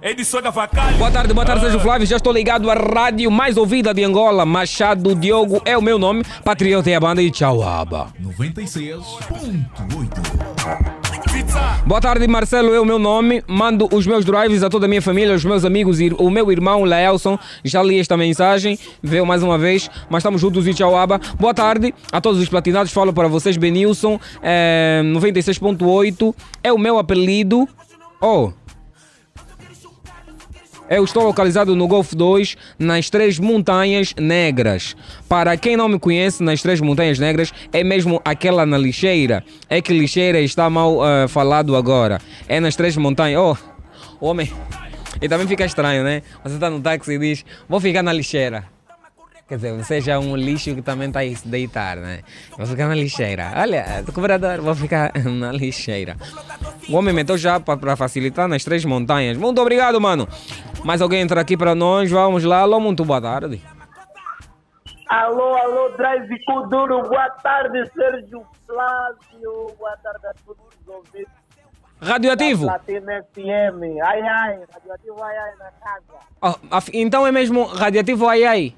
É de soga vacalho. Boa tarde, boa tarde, Sérgio Flávio. Já estou ligado à rádio mais ouvida de Angola. Machado Diogo é o meu nome. Patriota é a banda e tchau, aba. 96.8. Boa tarde, Marcelo é o meu nome. Mando os meus drives a toda a minha família, os meus amigos e o meu irmão Laelson. Já li esta mensagem, veio mais uma vez, mas estamos juntos e tchau, aba. Boa tarde a todos os platinados. Falo para vocês, Benilson, é, 96.8. É o meu apelido. Oh. Eu estou localizado no Golfo 2, nas Três Montanhas Negras. Para quem não me conhece, nas Três Montanhas Negras é mesmo aquela na lixeira. É que lixeira está mal ah, falado agora. É nas Três Montanhas. Oh, homem. E também fica estranho, né? Você está no táxi e diz: Vou ficar na lixeira. Quer dizer, você já é um lixo que também está aí se deitar, né? Vou ficar na lixeira. Olha, cobrador, vou ficar na lixeira. O homem meteu já para facilitar nas três montanhas. Muito obrigado, mano. Mais alguém entra aqui para nós? Vamos lá. Alô, muito boa tarde. Alô, alô, Drive Kuduro, boa tarde, Sérgio Flávio, boa tarde a todos os ouvintes. Radioativo? Platina FM, ai ai, radioativo ai ai na casa. Oh, então é mesmo radiativo ai ai.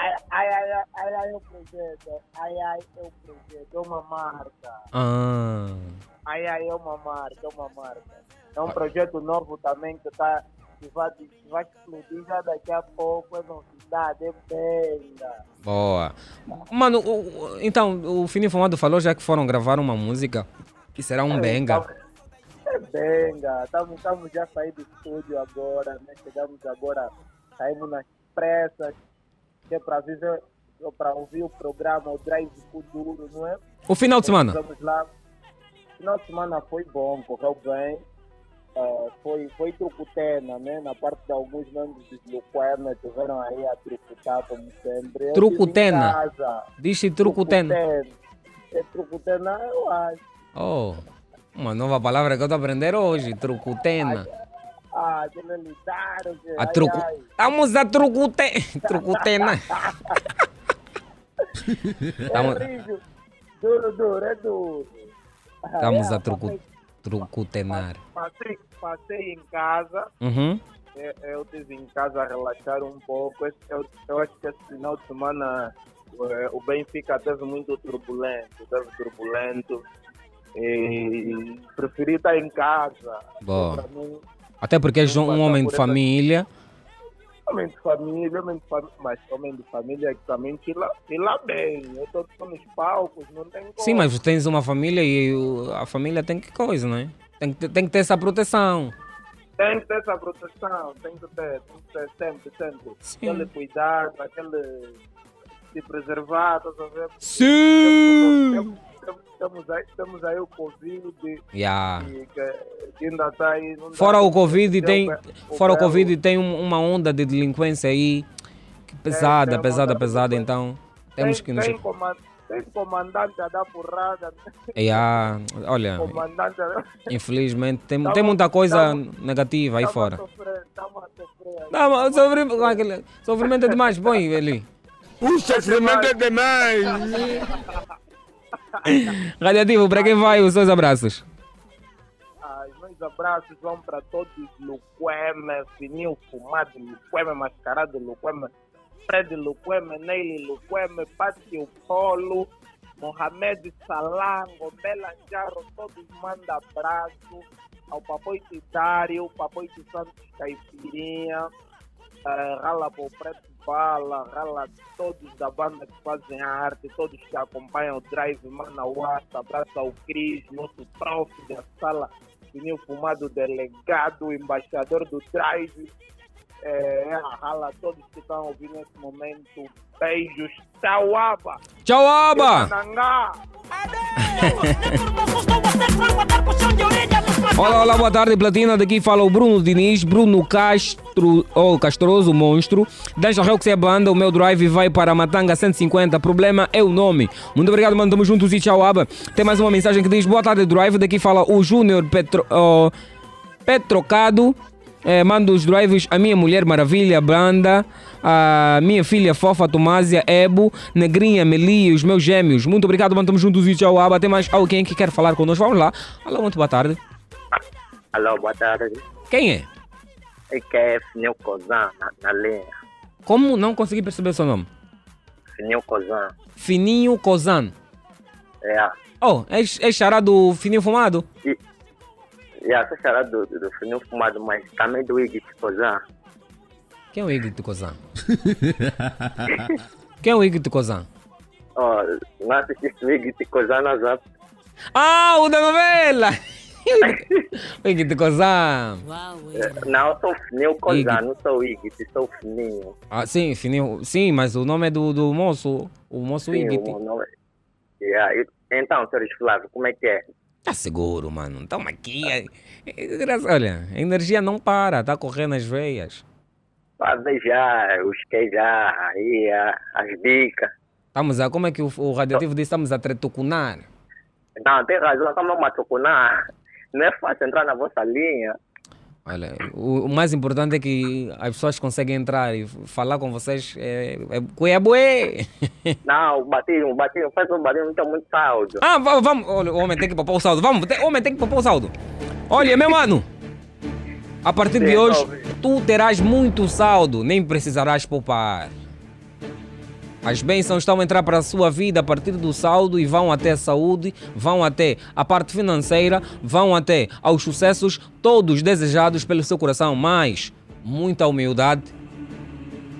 Ai ai ai, ai, é o projeto, ai ai é o projeto, é uma marca. Ah. Ai ai é uma marca, é uma marca. É um projeto novo também que tá que vai, que vai explodir já daqui a pouco, é novidade, é benga. Boa. Mano, o- então, o Fininho Fumado falou já que foram gravar uma música que será um É, benga. É benga, estamos já saindo do estúdio agora, né? Chegamos agora, saímos nas pressas, que é para para ouvir o programa, o Drive Futuro, não é? O final de semana? Vamos lá. O final de semana foi bom, correu bem. Eh, foi, foi trucutena, né? Na parte de alguns membros do Luquena tiveram aí a trucutar, como sempre. Trucutena? Diz-se trucutena. É trucutena, eu acho. Oh, uma nova palavra que eu estou aprendendo hoje. Trucutena. Ah, militares. A trucu... Estamos a trucute... trucutena. Estamos, É. Duro, duro, é duro. estamos É, a trucu... trucutenar. Passei, passei em casa. Uhum. Eu, eu estive em casa a relaxar um pouco. Eu, eu acho que esse final de semana o Benfica teve muito turbulento, teve turbulento. E preferi estar em casa. Boa. Para mim, Até porque és um homem de família. homem de família, homem de família, mas homem de família que também que lá, lá bem. Eu estou nos palcos, não tem como. Sim, mas tens uma família e a família tem que coisa, não é? Tem que, ter- tem que ter essa proteção. Tem que ter essa proteção, tem que ter, tem que ter sempre, sempre. Aquele cuidado, aquele se preservar, estás a ver? Sim! Temos, temos, temos aí, temos aí o Covid Yeah. e que, que ainda está aí. Fora o Covid, ter tem, o- o fora o Covid tem um- uma onda de delinquência aí que pesada, uma pesada, onda pesada. Então temos tem, que nos. tem, tem comandante a dar porrada. Yeah, olha, Comandante a infelizmente tem, Tamo- tem muita coisa tamo- negativa aí Tamo a fora. sofrer, tamo a sofrer. Não, mas sofrimento, é demais. Põe ali. O sofrimento é demais. Radiativo, para quem vai os seus abraços? Ah, os meus abraços vão para todos Luqueme, Fininho Fumado, Luqueme, Mascarado Luqueme, Fred Luqueme, Neile Luqueme, Pátio Polo, Mohamed Salango, Belanjaro, todos mandam abraço ao Papai Titário, Papai de Santos Caipirinha, eh, rala Preto Bala, rala todos da banda que fazem arte, todos que acompanham o Drive Manauata, abraço ao Cris, nosso prof da sala, Fininho Fumado, delegado, embaixador do Drive, eh, rala todos que estão ouvindo nesse momento, beijos, tchau, aba! Tchau, aba! Olá, olá, boa tarde, Platina. Daqui fala o Bruno Diniz, Bruno Castro, ou Castroso Monstro. Deixa o que é banda, o meu drive vai para Matanga 150. Problema é o nome. Muito obrigado, mano. Tamo juntos e tchau, aba. Tem mais uma mensagem que diz: Boa tarde, drive. Daqui fala o Júnior Petro, oh, Petrocado. É, mando os drives a minha mulher Maravilha Banda, a minha filha fofa Tomásia Ebo, Negrinha Meli e os meus gêmeos. Muito obrigado, mano. Tamo juntos e tchau, aba. Tem mais alguém que quer falar conosco? Vamos lá. Alô, muito boa tarde. Alô, boa tarde. Quem é? É que é Finil Cozan, na, na linha. Como não consegui perceber seu nome? Finil Cozan. Fininho Cozan. É. Oh, é, é xará do Fininho Fumado? E a senhora do, do, do Finil Fumado, mas também do Iggy Cozan. Quem é o Iggy de Cozan? Quem é o Iggy de Cozan? Oh, não assististe o Iggy Cozan na Zap? Ah, o da novela! o Iggy de Cozan. É, Não, eu sou o Finil Cozan, não sou o Iggy, sou o Fininho. Ah, sim, Fininho. Sim, mas o nome é do, do moço. O moço Sim, Iggy. o nome é- Yeah, e- Então, senhor Flávio, como é que é? Tá seguro, mano. Tamo aqui. é- é Olha, a energia não para, tá correndo nas veias. Fazer já, os que já, aí, a- as bicas. Estamos a. Como é que o, o radioativo disse? Estamos a tretucunar. Não, tem razão, como uma tucuná. Não é fácil entrar na vossa linha. Olha, o, o mais importante é que as pessoas conseguem entrar e falar com vocês. É, é cuiabué. Não, o batismo, o batismo, faz o batismo, não tem muito saldo. Ah, vamos, vamos. Olha, o homem tem que poupar o saldo. Vamos, o homem tem que poupar o saldo. Olha, meu mano. A partir de hoje, tu terás muito saldo, nem precisarás poupar. As bênçãos estão a entrar para a sua vida a partir do saldo e vão até a saúde, vão até a parte financeira, vão até aos sucessos, todos desejados pelo seu coração. Mas muita humildade,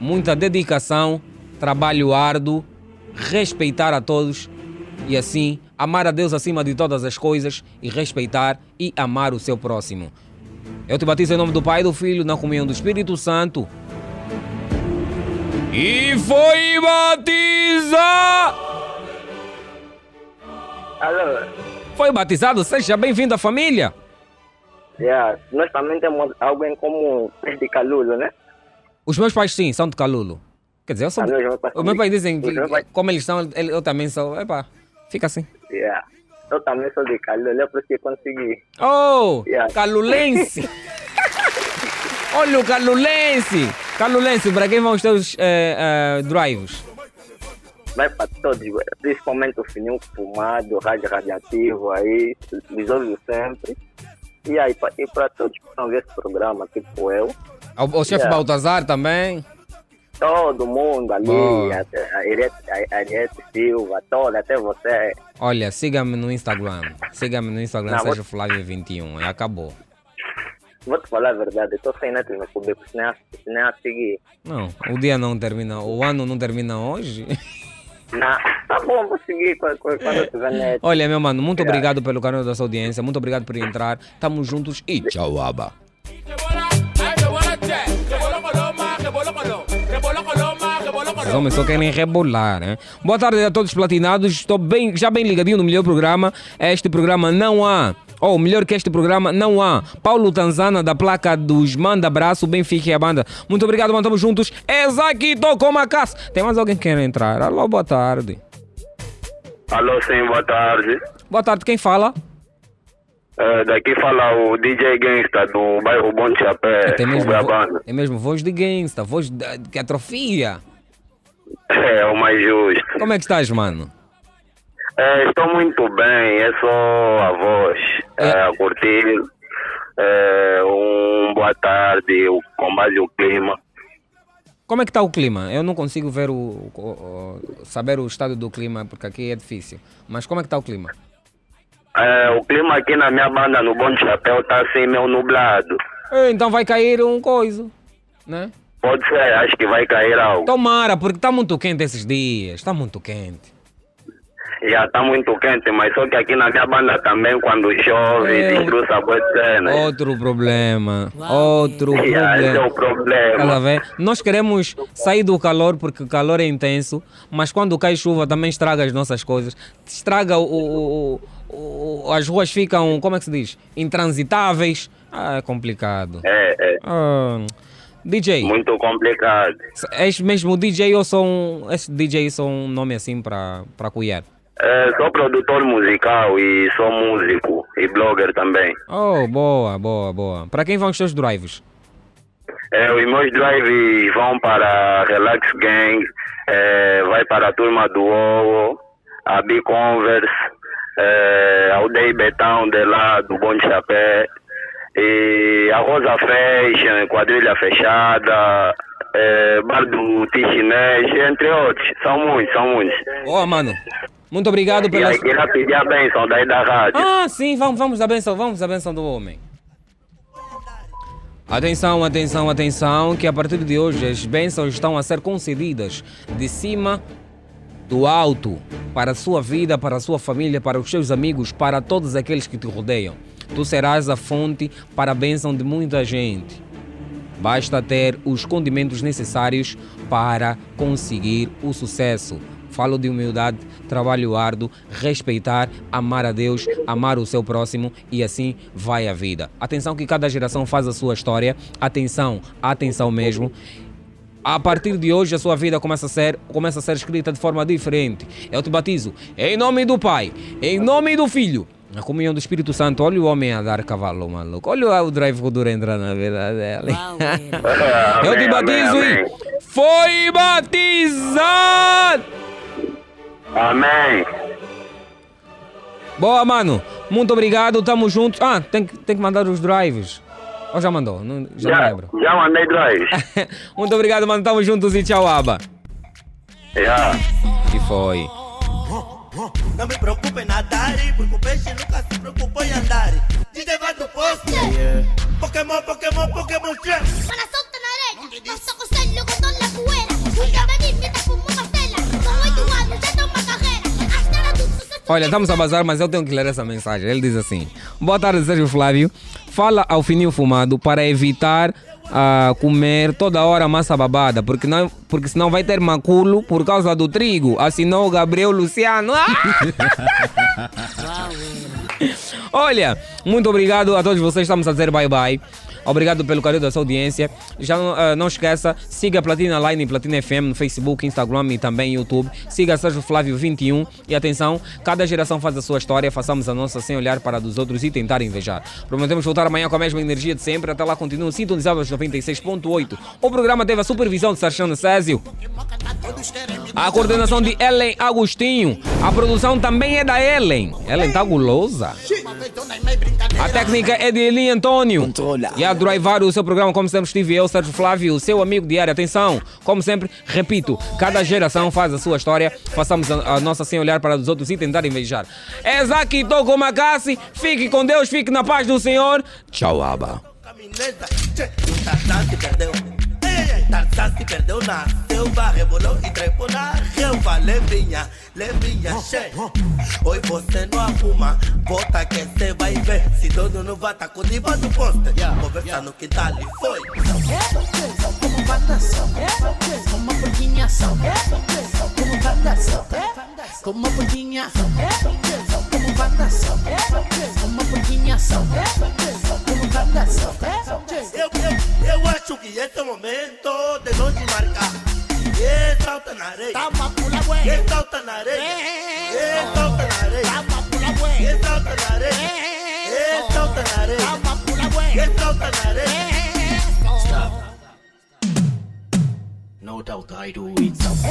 muita dedicação, trabalho árduo, respeitar a todos e assim amar a Deus acima de todas as coisas e respeitar e amar o seu próximo. Eu te batizo em nome do Pai, do Filho, na comunhão do Espírito Santo. E foi batizado! Alô? Foi batizado? Seja bem-vindo à família! Yeah, nós também temos algo em comum, de calulo, né? Os meus pais, sim, são de Calulo. Quer dizer, eu sou. Ah, os meus pais dizem que, pais- como eles são, eu também sou. Epá, fica assim. Yeah. Eu também sou de calulo, é por isso que consegui. Oh! Yeah. Calulense! Olha o Calulense! Calulense, para quem vão os teus eh, eh, drives? Vai para todos, principalmente o fininho fumado, rádio radiativo aí, os sempre. E aí, para todos que estão vendo esse programa, tipo eu. O, o chefe Yeah. Baltazar também. Todo mundo ali, até a a Silva, toda, até você. Olha, siga-me no Instagram. Siga-me no Instagram, Não, Sérgio Flávio 21. E acabou. Vou te falar a verdade, estou sem net no público, se nem a, se nem a seguir. Não, o dia não termina, o ano não termina hoje. Não, tá bom, vou seguir quando, quando tiver net. Olha, meu mano, muito Obrigado. obrigado pelo carinho da sua audiência, muito obrigado por entrar. Tamo juntos e tchau, aba. Os homens só querem rebolar, né? Boa tarde a todos os platinados. Estou bem, já bem ligadinho no melhor programa. Este programa não há. Ou melhor que este programa, não há. Paulo Tanzana, da placa dos Manda Abraço, Benfica e a banda. Muito obrigado, mano. Tamo juntos. Exaquito com a casa. Tem mais alguém que quer entrar? Alô, boa tarde. Alô, sim, boa tarde. Boa tarde, quem fala? Eh, daqui fala o DJ Gangsta do bairro Bom Chapé, Tem mesmo, vo- Banda. é mesmo voz de gangsta, voz de, que atrofia. É o mais justo. Como é que estás, mano? Eh, estou muito bem, é só a voz. eh, a curtir. Eh, um boa tarde, o- com base o clima. Como é que está o clima? Eu não consigo ver o, o- o- saber o estado do clima porque aqui é difícil. Mas como é que está o clima? Eh, o clima aqui na minha banda, no Bom Chapéu, tá assim meio nublado. Eh, Então vai cair um coisa, né? Pode ser, acho que vai cair algo. Tomara, porque está muito quente esses dias. Está muito quente. Já tá muito quente, mas só que aqui na minha banda também, quando chove, É, destroça boa cena. Outro problema. Outro Yeah, esse é o problema. problema. Tá a ver? Nós queremos sair do calor porque o calor é intenso, mas quando cai chuva também estraga as nossas coisas. Estraga o. o- o- as ruas ficam, como é que se diz? Intransitáveis. Ah, é complicado. É, é. Ah, DJ. Muito complicado. És mesmo DJ ou só um. Esse DJ só um nome assim para para cuidar? É, sou produtor musical e sou músico e blogger também. Oh, boa, boa, boa. Para quem vão os teus drives? É, os meus drives vão para Relax Gang, é, vai para a turma do OO, a B-Converse, é, ao Day Betão de lá do Bom Chapé, e a Rosa Fashion, quadrilha fechada, é, bar do Tichinês, entre outros. São muitos, são muitos. Boa, mano. Muito obrigado pela. aí queria pedir a bênção daí da rádio. Ah, sim, vamos, vamos à benção, vamos à benção do homem. Atenção, atenção, atenção, que a partir de hoje as bênçãos estão a ser concedidas de cima do alto para a sua vida, para a sua família, para os seus amigos, para todos aqueles que te rodeiam. Tu serás a fonte para a bênção de muita gente. Basta ter os condimentos necessários para conseguir o sucesso. Falo de humildade, trabalho árduo, respeitar, amar a Deus, amar o seu próximo e assim vai a vida. Atenção que cada geração faz a sua história. Atenção, atenção mesmo. A partir de hoje a sua vida começa a ser, começa a ser escrita de forma diferente. Eu te batizo em nome do Pai, em nome do Filho. Na comunhão do Espírito Santo, olha o homem a dar cavalo, maluco. Olha o drive que o duro entrar na vida dela. Eu te batizo e foi batizado! Amém. Boa, mano. Muito obrigado, tamo juntos. Ah, tem, que- tem que mandar os drives. Ou já mandou? Não- já não Já, lembro. já mandei drive. Muito obrigado, mano. Tamo juntos e tchau, Aba. Já. E foi. Não me preocupe em nadar, porque o peixe nunca se preocupou em andar. Vai do posto. Pokémon, Pokémon, Pokémon Champ. Para solta na areia, basta cocerlo con toda la poeira. Nunca me Olha, estamos a bazar, mas eu tenho que ler essa mensagem. Ele diz assim: Boa tarde, Sérgio Flávio. Fala ao fininho fumado para evitar ah, comer toda hora massa babada, porque, não, porque senão vai ter maculo por causa do trigo. Assinou o Gabriel Luciano. Ah! Olha, muito obrigado a todos vocês. Estamos a dizer bye bye. Obrigado pelo carinho da sua audiência. Já ah, não esqueça, siga a Platina Line e Platina FM no Facebook, Instagram e também YouTube. Siga Sérgio Flávio 21 e atenção, cada geração faz a sua história, façamos a nossa sem olhar para a dos outros e tentar invejar. Prometemos voltar amanhã com a mesma energia de sempre. Até lá, continuem sintonizados aos 96.8. O programa teve a supervisão de Sarchano Césio. A coordenação de Ellen Agostinho. A produção também é da Ellen. Ellen tá gulosa. A técnica é de Eli Antônio. Controla. E a drivar o seu programa, como sempre estive eu, Sérgio Flávio, seu amigo diário. Atenção, como sempre, repito, cada geração faz a sua história. Façamos a, a nossa sem olhar para os outros e tentar invejar. É Zaki Toco Macassi. Fique com Deus, fique na paz do Senhor. Tchau, Aba. Tarzan se perdeu. Na selva, rebolou e trepou na relva. Lembrinha, lembrinha, che. Oi, você não arruma, volta que cê vai ver. Se dono não vai, tá com diva do poster. Conversa no quintal e foi. Como solta, como solta, como solta, como solta, como solta, como solta, como solta. Eu, eu, eu acho que esse é o momento de nós marcar. E salta na areia. Tama pula bué. E salta na areia. E salta na areia. Tama pula bué. E salta na areia. E salta na areia. Tama pula bué. E salta na areia. Stop. No doubt I do it. Como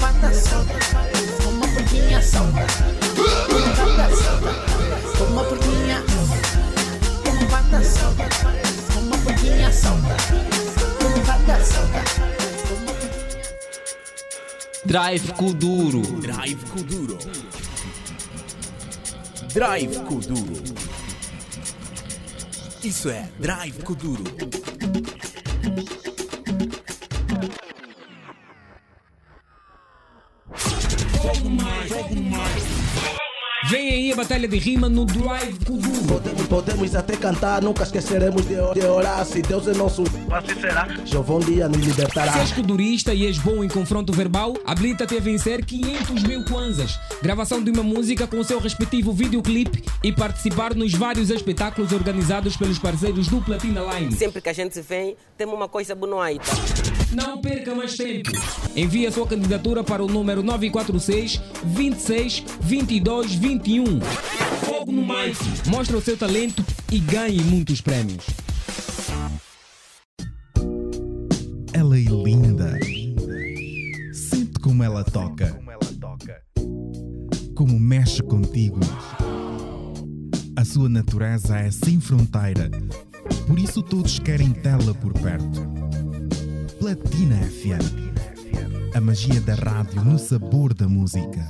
banda solta, como porquinha solta, como banda solta, como porquinha, como banda solta, como porquinha solta, como banda solta. Drive Kuduro. Drive Kuduro. Drive Kuduro. Isso é Drive Kuduro. Vem aí a batalha de rima no Drive Kuduro. Podemos, podemos até cantar, nunca esqueceremos de, de orar. Se Deus é nosso, Assim será. Jovão dia nos libertará. Se és kudurista e és bom em confronto verbal, habilita-te a vencer 500 mil kwanzas, gravação de uma música com o seu respectivo videoclipe e participar nos vários espetáculos organizados pelos parceiros do Platina Line. Sempre que a gente vem, temos uma coisa bonoaita. Não perca mais tempo. Envie a sua candidatura para o número 946 26 22 21. Fogo no Mike. Mostre o seu talento e ganhe muitos prémios. Ela é linda. Sente como ela toca. Como mexe contigo. A sua natureza é sem fronteira. Por isso todos querem tê-la por perto. Platina FM. A magia da rádio no sabor da música.